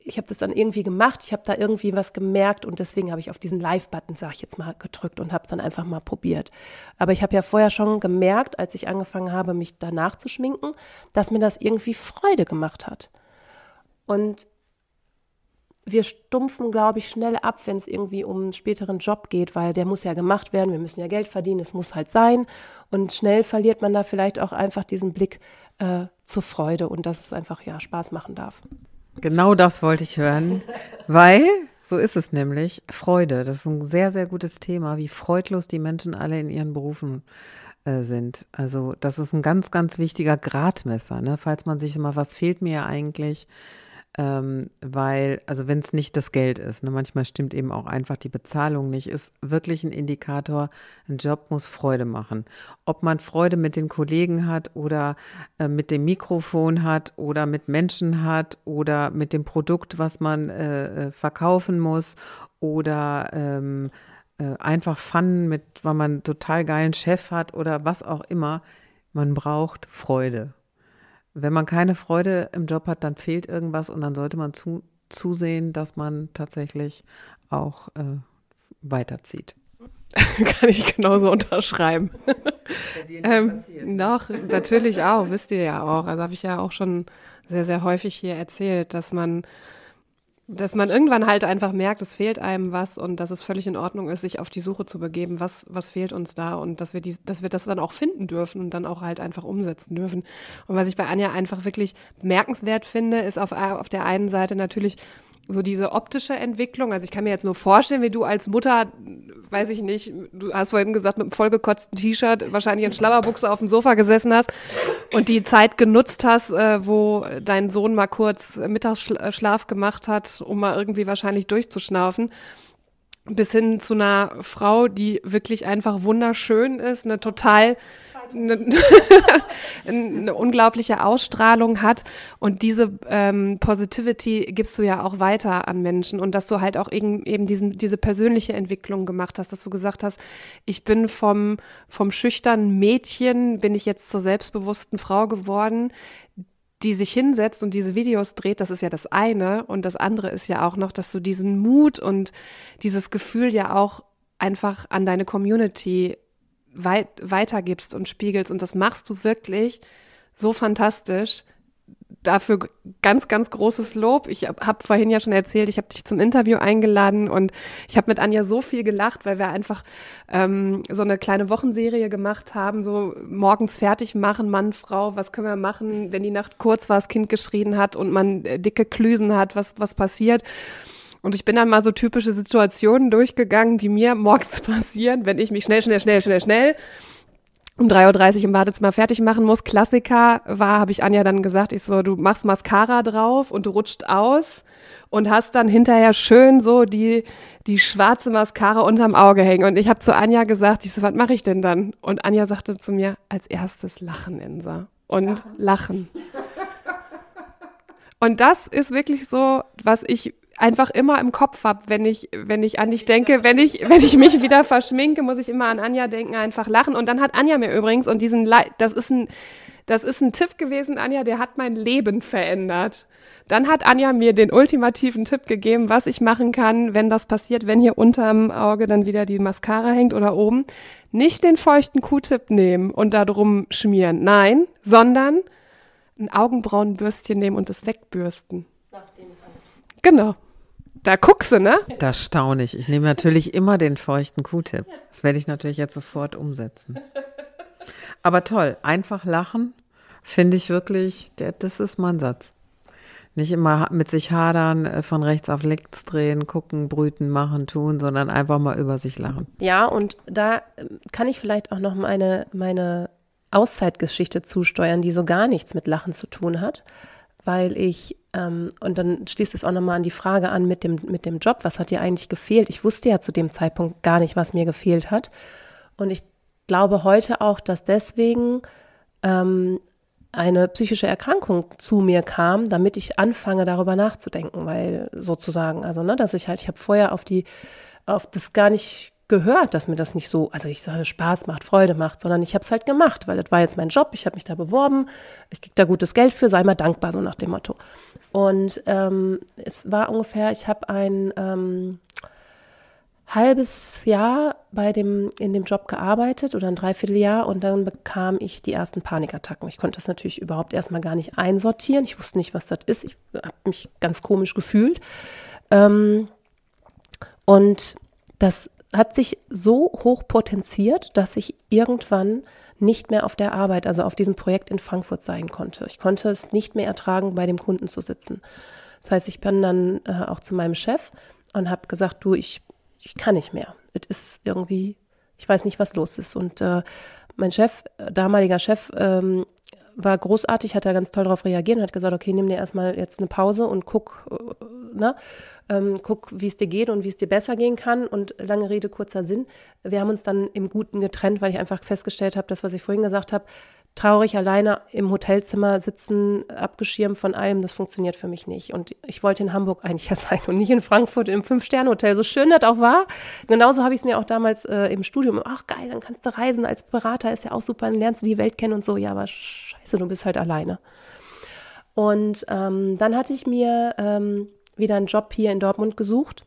ich habe das dann irgendwie gemacht, ich habe da irgendwie was gemerkt und deswegen habe ich auf diesen Live-Button, sage ich jetzt mal, gedrückt und habe es dann einfach mal probiert. Aber ich habe ja vorher schon gemerkt, als ich angefangen habe, mich danach zu schminken, dass mir das irgendwie Freude gemacht hat. Und wir stumpfen, glaube ich, schnell ab, wenn es irgendwie um einen späteren Job geht, weil der muss ja gemacht werden, wir müssen ja Geld verdienen, es muss halt sein. Und schnell verliert man da vielleicht auch einfach diesen Blick äh, zur Freude und dass es einfach ja Spaß machen darf. Genau das wollte ich hören, weil so ist es nämlich. Freude, das ist ein sehr, sehr gutes Thema, wie freudlos die Menschen alle in ihren Berufen äh, sind. Also das ist ein ganz, ganz wichtiger Gradmesser. Ne? Falls man sich immer, was fehlt mir eigentlich, ähm, weil, also wenn es nicht das Geld ist, ne, manchmal stimmt eben auch einfach die Bezahlung nicht, ist wirklich ein Indikator, ein Job muss Freude machen. Ob man Freude mit den Kollegen hat oder äh, mit dem Mikrofon hat oder mit Menschen hat oder mit dem Produkt, was man äh, äh verkaufen muss oder ähm, äh, einfach Fun mit, weil man einen total geilen Chef hat oder was auch immer. Man braucht Freude. Wenn man keine Freude im Job hat, dann fehlt irgendwas und dann sollte man zu, zusehen, dass man tatsächlich auch äh, weiterzieht. Kann ich genauso unterschreiben. ähm, doch, natürlich auch, wisst ihr ja auch. Also habe ich ja auch schon sehr, sehr häufig hier erzählt, dass man dass man irgendwann halt einfach merkt, es fehlt einem was und dass es völlig in Ordnung ist, sich auf die Suche zu begeben, was, was fehlt uns da und dass wir, die, dass wir das dann auch finden dürfen und dann auch halt einfach umsetzen dürfen. Und was ich bei Anja einfach wirklich bemerkenswert finde, ist auf, auf der einen Seite natürlich so diese optische Entwicklung. Also ich kann mir jetzt nur vorstellen, wie du als Mutter, weiß ich nicht, du hast vorhin gesagt, mit einem vollgekotzten T-Shirt, wahrscheinlich in Schlabberbuchse auf dem Sofa gesessen hast und die Zeit genutzt hast, äh, wo dein Sohn mal kurz Mittagsschlaf gemacht hat, um mal irgendwie wahrscheinlich durchzuschnaufen. bis hin zu einer Frau, die wirklich einfach wunderschön ist, eine total eine, eine unglaubliche Ausstrahlung hat und diese ähm, Positivity gibst du ja auch weiter an Menschen und dass du halt auch eben, eben diesen, diese persönliche Entwicklung gemacht hast, dass du gesagt hast, ich bin vom, vom schüchternen Mädchen, bin ich jetzt zur selbstbewussten Frau geworden, die sich hinsetzt und diese Videos dreht, das ist ja das eine. Und das andere ist ja auch noch, dass du diesen Mut und dieses Gefühl ja auch einfach an deine Community weit, weitergibst und spiegelst. Und das machst du wirklich so fantastisch. Dafür ganz, ganz großes Lob. Ich habe hab vorhin ja schon erzählt, ich habe dich zum Interview eingeladen und ich habe mit Anja so viel gelacht, weil wir einfach ähm, so eine kleine Wochenserie gemacht haben, so morgens fertig machen, Mann, Frau, was können wir machen, wenn die Nacht kurz war, das Kind geschrien hat und man äh, dicke Klüsen hat, was, was passiert. Und ich bin dann mal so typische Situationen durchgegangen, die mir morgens passieren, wenn ich mich schnell, schnell, schnell, schnell, schnell um 3.30 Uhr im Badezimmer fertig machen muss. Klassiker war, habe ich Anja dann gesagt, ich so, du machst Mascara drauf und du rutscht aus und hast dann hinterher schön so die, die schwarze Mascara unterm Auge hängen. Und ich habe zu Anja gesagt, ich so, was mache ich denn dann? Und Anja sagte zu mir, als erstes lachen, Insa. Und lachen. lachen. Und das ist wirklich so, was ich einfach immer im Kopf habe, wenn ich, wenn ich an dich denke, wenn ich, wenn ich mich wieder verschminke, muss ich immer an Anja denken, einfach lachen. Und dann hat Anja mir übrigens, und diesen, Le das ist ein, das ist ein Tipp gewesen, Anja, der hat mein Leben verändert. Dann hat Anja mir den ultimativen Tipp gegeben, was ich machen kann, wenn das passiert, wenn hier unterm Auge dann wieder die Mascara hängt oder oben. Nicht den feuchten Q-Tip nehmen und da drum schmieren. Nein, sondern ein Augenbrauenbürstchen nehmen und es wegbürsten. Nachdem es Genau. Da guckst du, ne? Das staune ich. Ich nehme natürlich immer den feuchten Q-Tip. Das werde ich natürlich jetzt sofort umsetzen. Aber toll, einfach lachen, finde ich wirklich, der, das ist mein Satz. Nicht immer mit sich hadern, äh, von rechts auf links drehen, gucken, brüten, machen, tun, sondern einfach mal über sich lachen. Ja, und da ähm, kann ich vielleicht auch noch meine, meine Auszeitgeschichte zusteuern, die so gar nichts mit Lachen zu tun hat weil ich, ähm, und dann schließt es auch nochmal an die Frage an mit dem, mit dem Job, was hat dir eigentlich gefehlt? Ich wusste ja zu dem Zeitpunkt gar nicht, was mir gefehlt hat. Und ich glaube heute auch, dass deswegen ähm, eine psychische Erkrankung zu mir kam, damit ich anfange, darüber nachzudenken, weil sozusagen, also, ne, dass ich halt, ich habe vorher auf die, auf das gar nicht gehört, dass mir das nicht so, also ich sage, Spaß macht, Freude macht, sondern ich habe es halt gemacht, weil das war jetzt mein Job, ich habe mich da beworben, ich kriege da gutes Geld für, sei mal dankbar, so nach dem Motto. Und ähm, es war ungefähr, ich habe ein ähm, halbes Jahr bei dem, in dem Job gearbeitet oder ein Dreivierteljahr und dann bekam ich die ersten Panikattacken. Ich konnte das natürlich überhaupt erstmal gar nicht einsortieren. Ich wusste nicht, was das ist. Ich habe mich ganz komisch gefühlt. Ähm, und das hat sich so hoch potenziert, dass ich irgendwann nicht mehr auf der Arbeit, also auf diesem Projekt in Frankfurt sein konnte. Ich konnte es nicht mehr ertragen, bei dem Kunden zu sitzen. Das heißt, ich bin dann äh, auch zu meinem Chef und habe gesagt, du, ich, ich kann nicht mehr. Es ist irgendwie, ich weiß nicht, was los ist. Und äh, mein Chef, äh, damaliger Chef, ähm, war großartig, hat da ganz toll darauf reagiert und hat gesagt, okay, nimm dir erstmal jetzt eine Pause und guck, äh, ne, ähm, guck, wie es dir geht und wie es dir besser gehen kann. Und lange Rede, kurzer Sinn. Wir haben uns dann im Guten getrennt, weil ich einfach festgestellt habe, das, was ich vorhin gesagt habe, traurig alleine im Hotelzimmer sitzen, abgeschirmt von allem, das funktioniert für mich nicht. Und ich wollte in Hamburg eigentlich ja sein und nicht in Frankfurt im Fünf-Sterne-Hotel. So schön das auch war. Genauso habe ich es mir auch damals äh, im Studium, ach geil, dann kannst du reisen als Berater, ist ja auch super, dann lernst du die Welt kennen und so. Ja, aber scheiße, du bist halt alleine. Und ähm, dann hatte ich mir ähm, wieder einen Job hier in Dortmund gesucht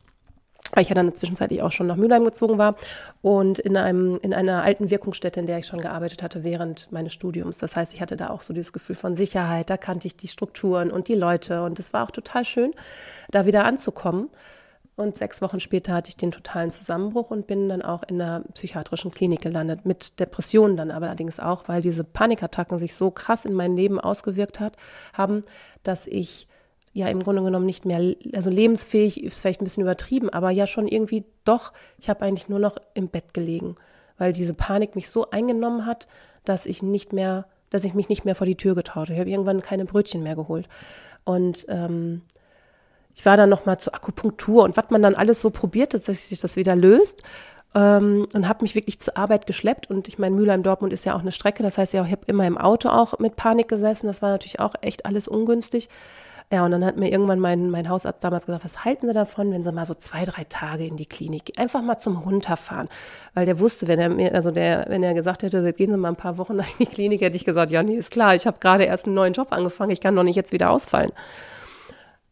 weil ich ja dann zwischenzeitlich auch schon nach Mülheim gezogen war und in, einem, in einer alten Wirkungsstätte, in der ich schon gearbeitet hatte während meines Studiums. Das heißt, ich hatte da auch so dieses Gefühl von Sicherheit, da kannte ich die Strukturen und die Leute und es war auch total schön, da wieder anzukommen. Und sechs Wochen später hatte ich den totalen Zusammenbruch und bin dann auch in einer psychiatrischen Klinik gelandet, mit Depressionen dann aber allerdings auch, weil diese Panikattacken sich so krass in mein Leben ausgewirkt hat, haben, dass ich ja im Grunde genommen nicht mehr, also lebensfähig ist vielleicht ein bisschen übertrieben, aber ja schon irgendwie doch, ich habe eigentlich nur noch im Bett gelegen, weil diese Panik mich so eingenommen hat, dass ich nicht mehr, dass ich mich nicht mehr vor die Tür getraut habe. Ich habe irgendwann keine Brötchen mehr geholt. Und ähm, ich war dann noch mal zur Akupunktur und was man dann alles so probiert, dass sich das wieder löst. Ähm, und habe mich wirklich zur Arbeit geschleppt. Und ich meine, Mülheim-Dortmund ist ja auch eine Strecke. Das heißt ja, ich habe immer im Auto auch mit Panik gesessen. Das war natürlich auch echt alles ungünstig. Ja, und dann hat mir irgendwann mein, mein Hausarzt damals gesagt, was halten Sie davon, wenn Sie mal so zwei, drei Tage in die Klinik gehen? Einfach mal zum Runterfahren. Weil der wusste, wenn er mir, also der, wenn er gesagt hätte, jetzt gehen Sie mal ein paar Wochen in die Klinik, hätte ich gesagt, ja, nee, ist klar, ich habe gerade erst einen neuen Job angefangen, ich kann doch nicht jetzt wieder ausfallen.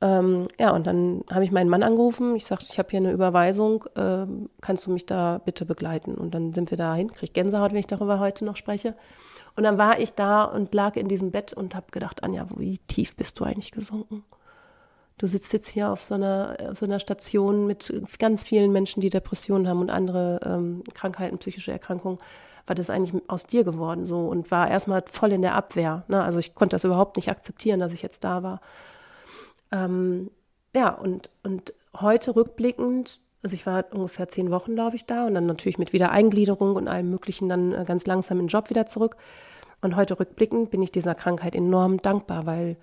Ähm, ja, und dann habe ich meinen Mann angerufen. Ich sagte, ich habe hier eine Überweisung. Ähm, kannst du mich da bitte begleiten? Und dann sind wir dahin. Krieg Gänsehaut, wenn ich darüber heute noch spreche. Und dann war ich da und lag in diesem Bett und habe gedacht, Anja, wie tief bist du eigentlich gesunken? Du sitzt jetzt hier auf so einer, auf so einer Station mit ganz vielen Menschen, die Depressionen haben und andere ähm, Krankheiten, psychische Erkrankungen. War das eigentlich aus dir geworden so und war erstmal voll in der Abwehr. Ne? Also ich konnte das überhaupt nicht akzeptieren, dass ich jetzt da war. Ähm, ja, und, und heute rückblickend, also ich war ungefähr zehn Wochen, glaube ich, da und dann natürlich mit wieder Eingliederung und allem Möglichen dann äh, ganz langsam in den Job wieder zurück. Und heute rückblickend bin ich dieser Krankheit enorm dankbar, weil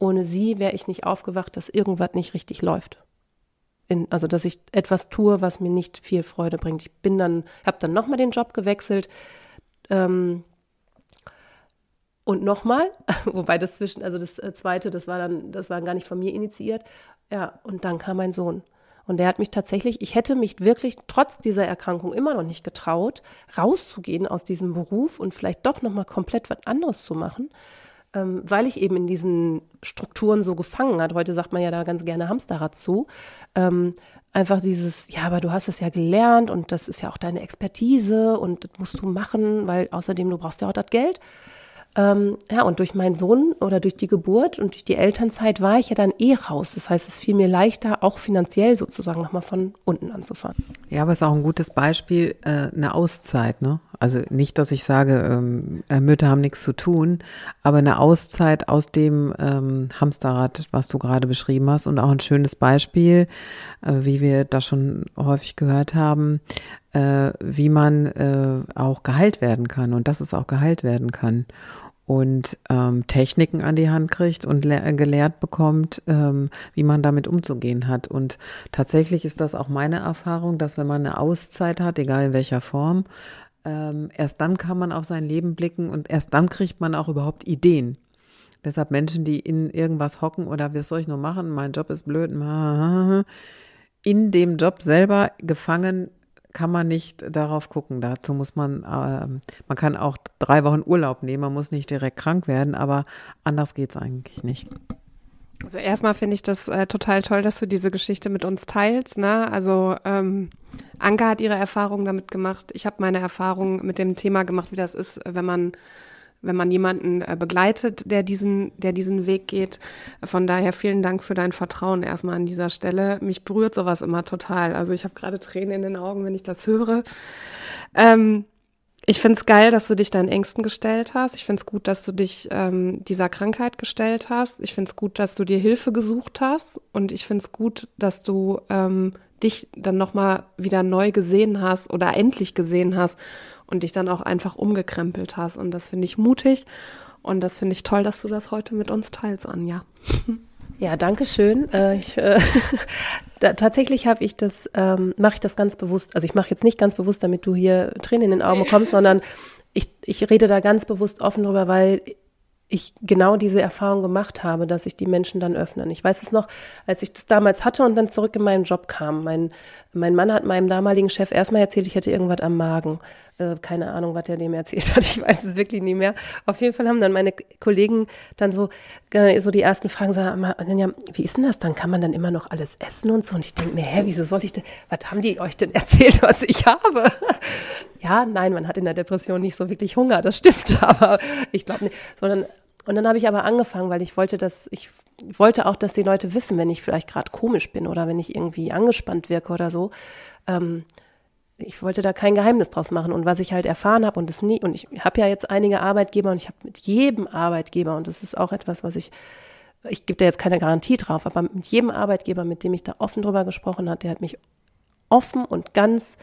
ohne sie wäre ich nicht aufgewacht, dass irgendwas nicht richtig läuft. In, also dass ich etwas tue, was mir nicht viel Freude bringt. Ich bin dann, habe dann nochmal den Job gewechselt. Ähm, und nochmal, wobei das zwischen, also das äh, zweite, das war dann, das war gar nicht von mir initiiert. Ja, und dann kam mein Sohn. Und der hat mich tatsächlich, ich hätte mich wirklich trotz dieser Erkrankung immer noch nicht getraut, rauszugehen aus diesem Beruf und vielleicht doch nochmal komplett was anderes zu machen, ähm, weil ich eben in diesen Strukturen so gefangen hat. Heute sagt man ja da ganz gerne Hamsterrad zu. Ähm, einfach dieses, ja, aber du hast es ja gelernt und das ist ja auch deine Expertise und das musst du machen, weil außerdem du brauchst ja auch das Geld. Ähm, ja, und durch meinen Sohn oder durch die Geburt und durch die Elternzeit war ich ja dann eh raus. Das heißt, es fiel mir leichter, auch finanziell sozusagen nochmal von unten anzufangen. Ja, aber es ist auch ein gutes Beispiel, äh, eine Auszeit, ne? Also nicht, dass ich sage, ähm, äh, Mütter haben nichts zu tun, aber eine Auszeit aus dem ähm, Hamsterrad, was du gerade beschrieben hast und auch ein schönes Beispiel, äh, wie wir das schon häufig gehört haben, äh, wie man äh, auch geheilt werden kann und dass es auch geheilt werden kann und ähm, Techniken an die Hand kriegt und gelehrt bekommt, ähm, wie man damit umzugehen hat. Und tatsächlich ist das auch meine Erfahrung, dass wenn man eine Auszeit hat, egal in welcher Form, ähm, erst dann kann man auf sein Leben blicken und erst dann kriegt man auch überhaupt Ideen. Deshalb Menschen, die in irgendwas hocken oder was soll ich nur machen, mein Job ist blöd, in dem Job selber gefangen kann man nicht darauf gucken. Dazu muss man, äh, man kann auch drei Wochen Urlaub nehmen, man muss nicht direkt krank werden, aber anders geht es eigentlich nicht. Also erstmal finde ich das äh, total toll, dass du diese Geschichte mit uns teilst. Ne? Also ähm, Anka hat ihre Erfahrungen damit gemacht. Ich habe meine Erfahrungen mit dem Thema gemacht, wie das ist, wenn man wenn man jemanden äh, begleitet, der diesen, der diesen Weg geht. Von daher vielen Dank für dein Vertrauen erstmal an dieser Stelle. Mich berührt sowas immer total. Also ich habe gerade Tränen in den Augen, wenn ich das höre. Ähm, ich finde es geil, dass du dich deinen Ängsten gestellt hast. Ich finde es gut, dass du dich ähm, dieser Krankheit gestellt hast. Ich finde es gut, dass du dir Hilfe gesucht hast. Und ich finde es gut, dass du ähm, dich dann nochmal wieder neu gesehen hast oder endlich gesehen hast und dich dann auch einfach umgekrempelt hast. Und das finde ich mutig und das finde ich toll, dass du das heute mit uns teilst, Anja. Ja, danke schön. Äh, ich, äh, da, tatsächlich habe ich das, ähm, mache ich das ganz bewusst. Also ich mache jetzt nicht ganz bewusst, damit du hier Tränen in den Augen bekommst, sondern ich, ich rede da ganz bewusst offen drüber, weil ich genau diese Erfahrung gemacht habe, dass sich die Menschen dann öffnen. Ich weiß es noch, als ich das damals hatte und dann zurück in meinen Job kam. Mein, mein Mann hat meinem damaligen Chef erstmal erzählt, ich hätte irgendwas am Magen. Äh, keine Ahnung, was er dem erzählt hat. Ich weiß es wirklich nicht mehr. Auf jeden Fall haben dann meine Kollegen dann so, äh, so die ersten Fragen sagen, ja, wie ist denn das dann? Kann man dann immer noch alles essen und so? Und ich denke mir, hä, wieso soll ich denn, was haben die euch denn erzählt, was ich habe? ja, nein, man hat in der Depression nicht so wirklich Hunger, das stimmt, aber ich glaube nicht, sondern und dann habe ich aber angefangen, weil ich wollte, dass ich wollte auch, dass die Leute wissen, wenn ich vielleicht gerade komisch bin oder wenn ich irgendwie angespannt wirke oder so. Ähm, ich wollte da kein Geheimnis draus machen. Und was ich halt erfahren habe und es nie, und ich habe ja jetzt einige Arbeitgeber und ich habe mit jedem Arbeitgeber, und das ist auch etwas, was ich, ich gebe da jetzt keine Garantie drauf, aber mit jedem Arbeitgeber, mit dem ich da offen drüber gesprochen habe, der hat mich offen und ganz,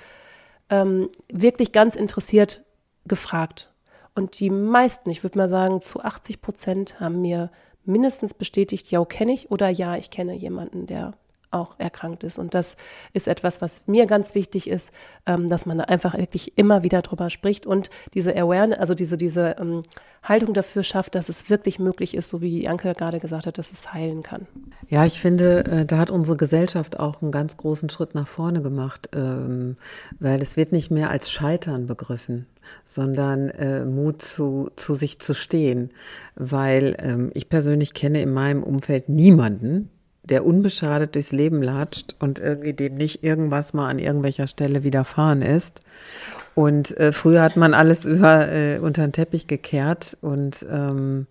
ähm, wirklich ganz interessiert gefragt. Und die meisten, ich würde mal sagen, zu 80 Prozent haben mir mindestens bestätigt, ja, kenne ich oder ja, ich kenne jemanden, der auch erkrankt ist. Und das ist etwas, was mir ganz wichtig ist, ähm, dass man einfach wirklich immer wieder drüber spricht und diese Awareness, also diese, diese ähm, Haltung dafür schafft, dass es wirklich möglich ist, so wie Anke gerade gesagt hat, dass es heilen kann. Ja, ich finde, äh, da hat unsere Gesellschaft auch einen ganz großen Schritt nach vorne gemacht, ähm, weil es wird nicht mehr als Scheitern begriffen, sondern äh, Mut zu, zu sich zu stehen, weil ähm, ich persönlich kenne in meinem Umfeld niemanden, der unbeschadet durchs Leben latscht und irgendwie dem nicht irgendwas mal an irgendwelcher Stelle widerfahren ist. Und äh, früher hat man alles über äh, unter den Teppich gekehrt und ähm,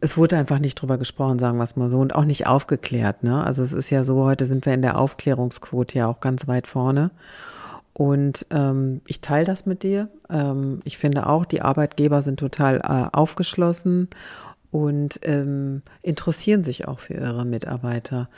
es wurde einfach nicht drüber gesprochen, sagen wir es mal so, und auch nicht aufgeklärt. Ne? Also es ist ja so, heute sind wir in der Aufklärungsquote ja auch ganz weit vorne. Und ähm, ich teile das mit dir. Ähm, ich finde auch, die Arbeitgeber sind total äh, aufgeschlossen und ähm, interessieren sich auch für ihre Mitarbeiter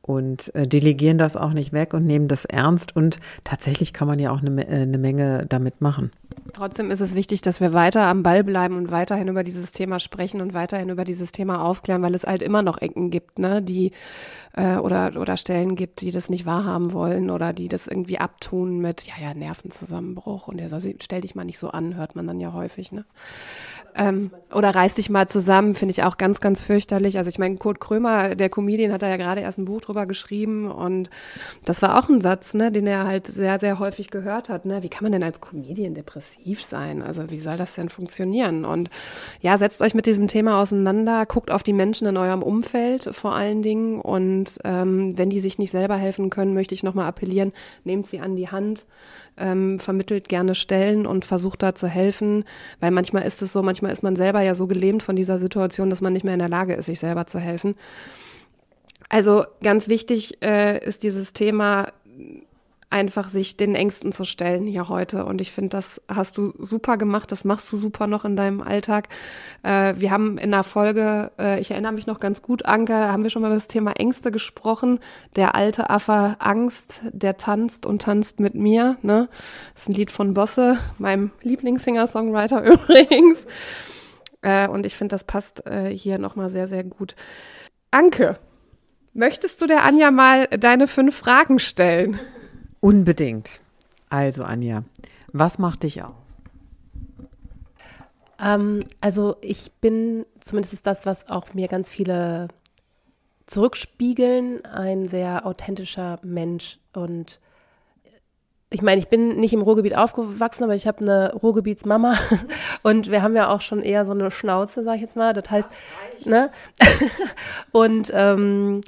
und äh, delegieren das auch nicht weg und nehmen das ernst. Und tatsächlich kann man ja auch eine, äh, eine Menge damit machen. Trotzdem ist es wichtig, dass wir weiter am Ball bleiben und weiterhin über dieses Thema sprechen und weiterhin über dieses Thema aufklären, weil es halt immer noch Ecken gibt, ne, die äh, oder oder Stellen gibt, die das nicht wahrhaben wollen oder die das irgendwie abtun mit ja ja Nervenzusammenbruch und sagt, stell dich mal nicht so an, hört man dann ja häufig, ne? Ähm, oder reiß dich mal zusammen, finde ich auch ganz, ganz fürchterlich. Also ich meine, Kurt Krömer, der Comedian, hat da ja gerade erst ein Buch drüber geschrieben und das war auch ein Satz, ne, den er halt sehr, sehr häufig gehört hat. Ne? Wie kann man denn als Comedian depressiv sein? Also wie soll das denn funktionieren? Und ja, setzt euch mit diesem Thema auseinander, guckt auf die Menschen in eurem Umfeld vor allen Dingen und ähm, wenn die sich nicht selber helfen können, möchte ich nochmal appellieren, nehmt sie an die Hand ähm, vermittelt gerne Stellen und versucht da zu helfen, weil manchmal ist es so, manchmal ist man selber ja so gelähmt von dieser Situation, dass man nicht mehr in der Lage ist, sich selber zu helfen. Also ganz wichtig äh, ist dieses Thema einfach sich den Ängsten zu stellen hier heute. Und ich finde, das hast du super gemacht, das machst du super noch in deinem Alltag. Äh, wir haben in der Folge, äh, ich erinnere mich noch ganz gut, Anke, haben wir schon mal über das Thema Ängste gesprochen. Der alte Affe Angst, der tanzt und tanzt mit mir. Ne? Das ist ein Lied von Bosse, meinem Lieblingssinger-Songwriter übrigens. Äh, und ich finde, das passt äh, hier nochmal sehr, sehr gut. Anke, möchtest du der Anja mal deine fünf Fragen stellen? Unbedingt. Also, Anja, was macht dich aus? Ähm, also, ich bin, zumindest ist das, was auch mir ganz viele zurückspiegeln, ein sehr authentischer Mensch. Und ich meine, ich bin nicht im Ruhrgebiet aufgewachsen, aber ich habe eine Ruhrgebietsmama und wir haben ja auch schon eher so eine Schnauze, sag ich jetzt mal. Das heißt, ne? und ähm,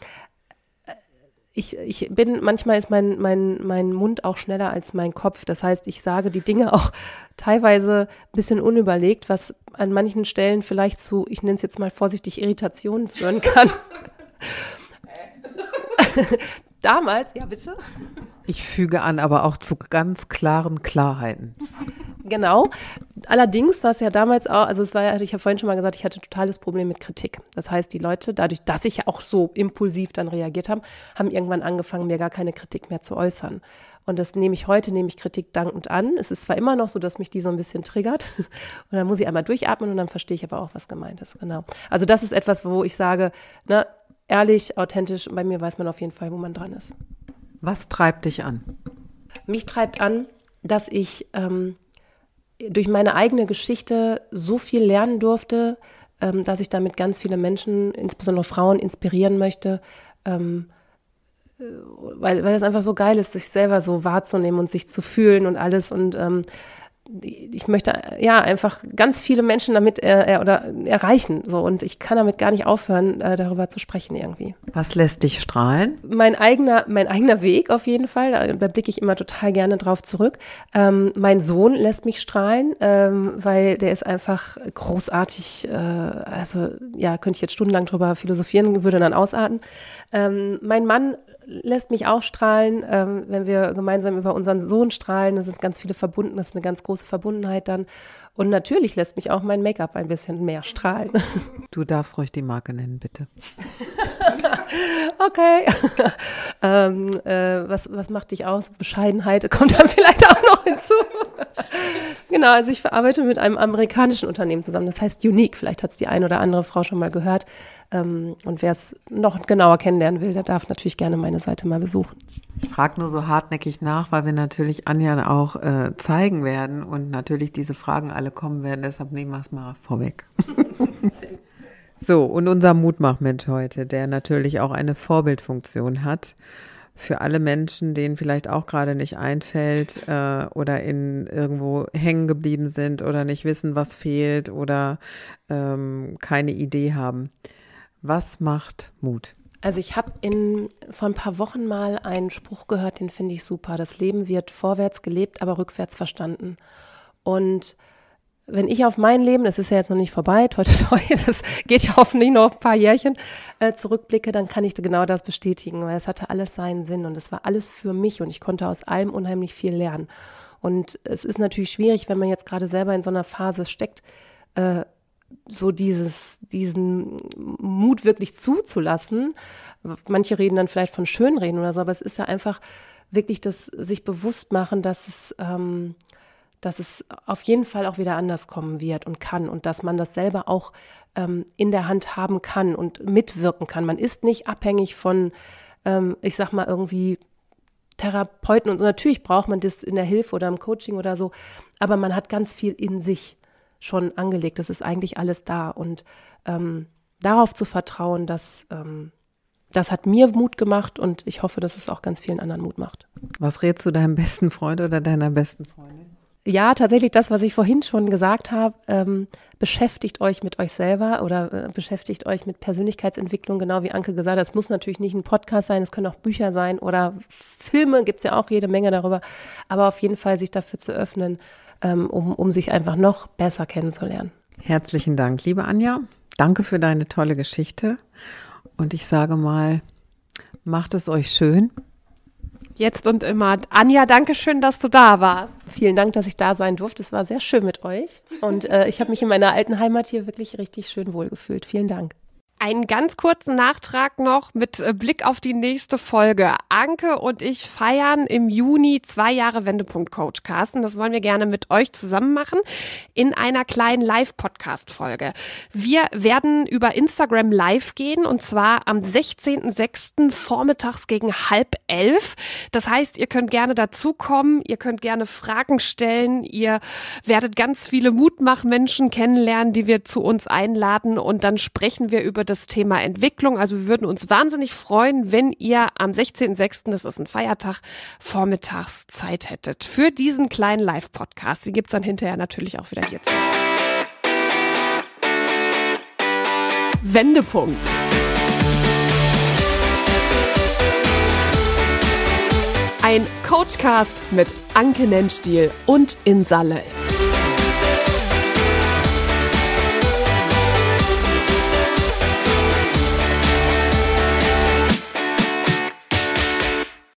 ich, ich bin, manchmal ist mein, mein, mein Mund auch schneller als mein Kopf. Das heißt, ich sage die Dinge auch teilweise ein bisschen unüberlegt, was an manchen Stellen vielleicht zu, ich nenne es jetzt mal vorsichtig, Irritationen führen kann. Damals, ja bitte. Ich füge an, aber auch zu ganz klaren Klarheiten. Genau. Allerdings war es ja damals auch, also es war ja, ich habe vorhin schon mal gesagt, ich hatte totales Problem mit Kritik. Das heißt, die Leute, dadurch, dass ich ja auch so impulsiv dann reagiert habe, haben irgendwann angefangen, mir gar keine Kritik mehr zu äußern. Und das nehme ich heute, nehme ich Kritik dankend an. Es ist zwar immer noch so, dass mich die so ein bisschen triggert. Und dann muss ich einmal durchatmen und dann verstehe ich aber auch, was gemeint ist. Genau. Also das ist etwas, wo ich sage, ne, ehrlich, authentisch, bei mir weiß man auf jeden Fall, wo man dran ist. Was treibt dich an? Mich treibt an, dass ich ähm, durch meine eigene Geschichte so viel lernen durfte, ähm, dass ich damit ganz viele Menschen, insbesondere Frauen, inspirieren möchte, ähm, äh, weil, weil das einfach so geil ist, sich selber so wahrzunehmen und sich zu fühlen und alles. Und ähm, ich möchte ja einfach ganz viele Menschen damit äh, oder erreichen so und ich kann damit gar nicht aufhören äh, darüber zu sprechen irgendwie. Was lässt dich strahlen? Mein eigener mein eigener Weg auf jeden Fall, da, da blicke ich immer total gerne drauf zurück. Ähm, mein Sohn lässt mich strahlen, ähm, weil der ist einfach großartig. Äh, also ja, könnte ich jetzt stundenlang drüber philosophieren, würde dann ausarten. Ähm, mein Mann lässt mich auch strahlen, ähm, wenn wir gemeinsam über unseren Sohn strahlen. Das sind ganz viele verbunden, das ist eine ganz große Verbundenheit dann. Und natürlich lässt mich auch mein Make-up ein bisschen mehr strahlen. Du darfst ruhig die Marke nennen, bitte. okay. ähm, äh, was, was macht dich aus? Bescheidenheit kommt dann vielleicht auch noch hinzu. genau, also ich verarbeite mit einem amerikanischen Unternehmen zusammen. Das heißt Unique. Vielleicht hat es die eine oder andere Frau schon mal gehört. Ähm, und wer es noch genauer kennenlernen will, der darf natürlich gerne meine Seite mal besuchen. Ich frage nur so hartnäckig nach, weil wir natürlich Anja auch äh, zeigen werden und natürlich diese Fragen alle kommen werden. Deshalb nehmen wir es mal vorweg. so, und unser Mutmachmensch heute, der natürlich auch eine Vorbildfunktion hat für alle Menschen, denen vielleicht auch gerade nicht einfällt äh, oder in irgendwo hängen geblieben sind oder nicht wissen, was fehlt oder ähm, keine Idee haben. Was macht Mut? Also ich habe in vor ein paar Wochen mal einen Spruch gehört, den finde ich super. Das Leben wird vorwärts gelebt, aber rückwärts verstanden. Und wenn ich auf mein Leben, das ist ja jetzt noch nicht vorbei, toi, toi, toi, das geht ja hoffentlich noch ein paar Jährchen, äh, zurückblicke, dann kann ich genau das bestätigen, weil es hatte alles seinen Sinn und es war alles für mich und ich konnte aus allem unheimlich viel lernen. Und es ist natürlich schwierig, wenn man jetzt gerade selber in so einer Phase steckt, äh, so dieses, diesen Mut wirklich zuzulassen. Manche reden dann vielleicht von Schönreden oder so, aber es ist ja einfach wirklich das sich bewusst machen, dass es, ähm, dass es auf jeden Fall auch wieder anders kommen wird und kann und dass man das selber auch ähm, in der Hand haben kann und mitwirken kann. Man ist nicht abhängig von, ähm, ich sag mal, irgendwie Therapeuten und so. Natürlich braucht man das in der Hilfe oder im Coaching oder so, aber man hat ganz viel in sich schon angelegt. Das ist eigentlich alles da. Und ähm, darauf zu vertrauen, dass ähm, das hat mir Mut gemacht und ich hoffe, dass es auch ganz vielen anderen Mut macht. Was rätst du deinem besten Freund oder deiner besten Freundin? Ja, tatsächlich das, was ich vorhin schon gesagt habe. Ähm, beschäftigt euch mit euch selber oder äh, beschäftigt euch mit Persönlichkeitsentwicklung, genau wie Anke gesagt hat. Es muss natürlich nicht ein Podcast sein, es können auch Bücher sein oder Filme, gibt es ja auch jede Menge darüber. Aber auf jeden Fall sich dafür zu öffnen, ähm, um, um sich einfach noch besser kennenzulernen. Herzlichen Dank, liebe Anja. Danke für deine tolle Geschichte. Und ich sage mal, macht es euch schön. Jetzt und immer. Anja, danke schön, dass du da warst. Vielen Dank, dass ich da sein durfte. Es war sehr schön mit euch. Und äh, ich habe mich in meiner alten Heimat hier wirklich richtig schön wohlgefühlt. Vielen Dank. Einen ganz kurzen Nachtrag noch mit äh, Blick auf die nächste Folge. Anke und ich feiern im Juni zwei Jahre Wendepunkt Coach Carsten. Das wollen wir gerne mit euch zusammen machen in einer kleinen Live-Podcast-Folge. Wir werden über Instagram live gehen und zwar am 16.06. vormittags gegen halb elf. Das heißt, ihr könnt gerne dazukommen, ihr könnt gerne Fragen stellen, ihr werdet ganz viele Mutmachmenschen kennenlernen, die wir zu uns einladen und dann sprechen wir über das das Thema Entwicklung. Also wir würden uns wahnsinnig freuen, wenn ihr am 16.06., das ist ein Feiertag, vormittags Zeit hättet für diesen kleinen Live-Podcast. Die gibt's dann hinterher natürlich auch wieder hier zu. Wendepunkt. Ein Coachcast mit Anke Nennstiel und Insa Löll.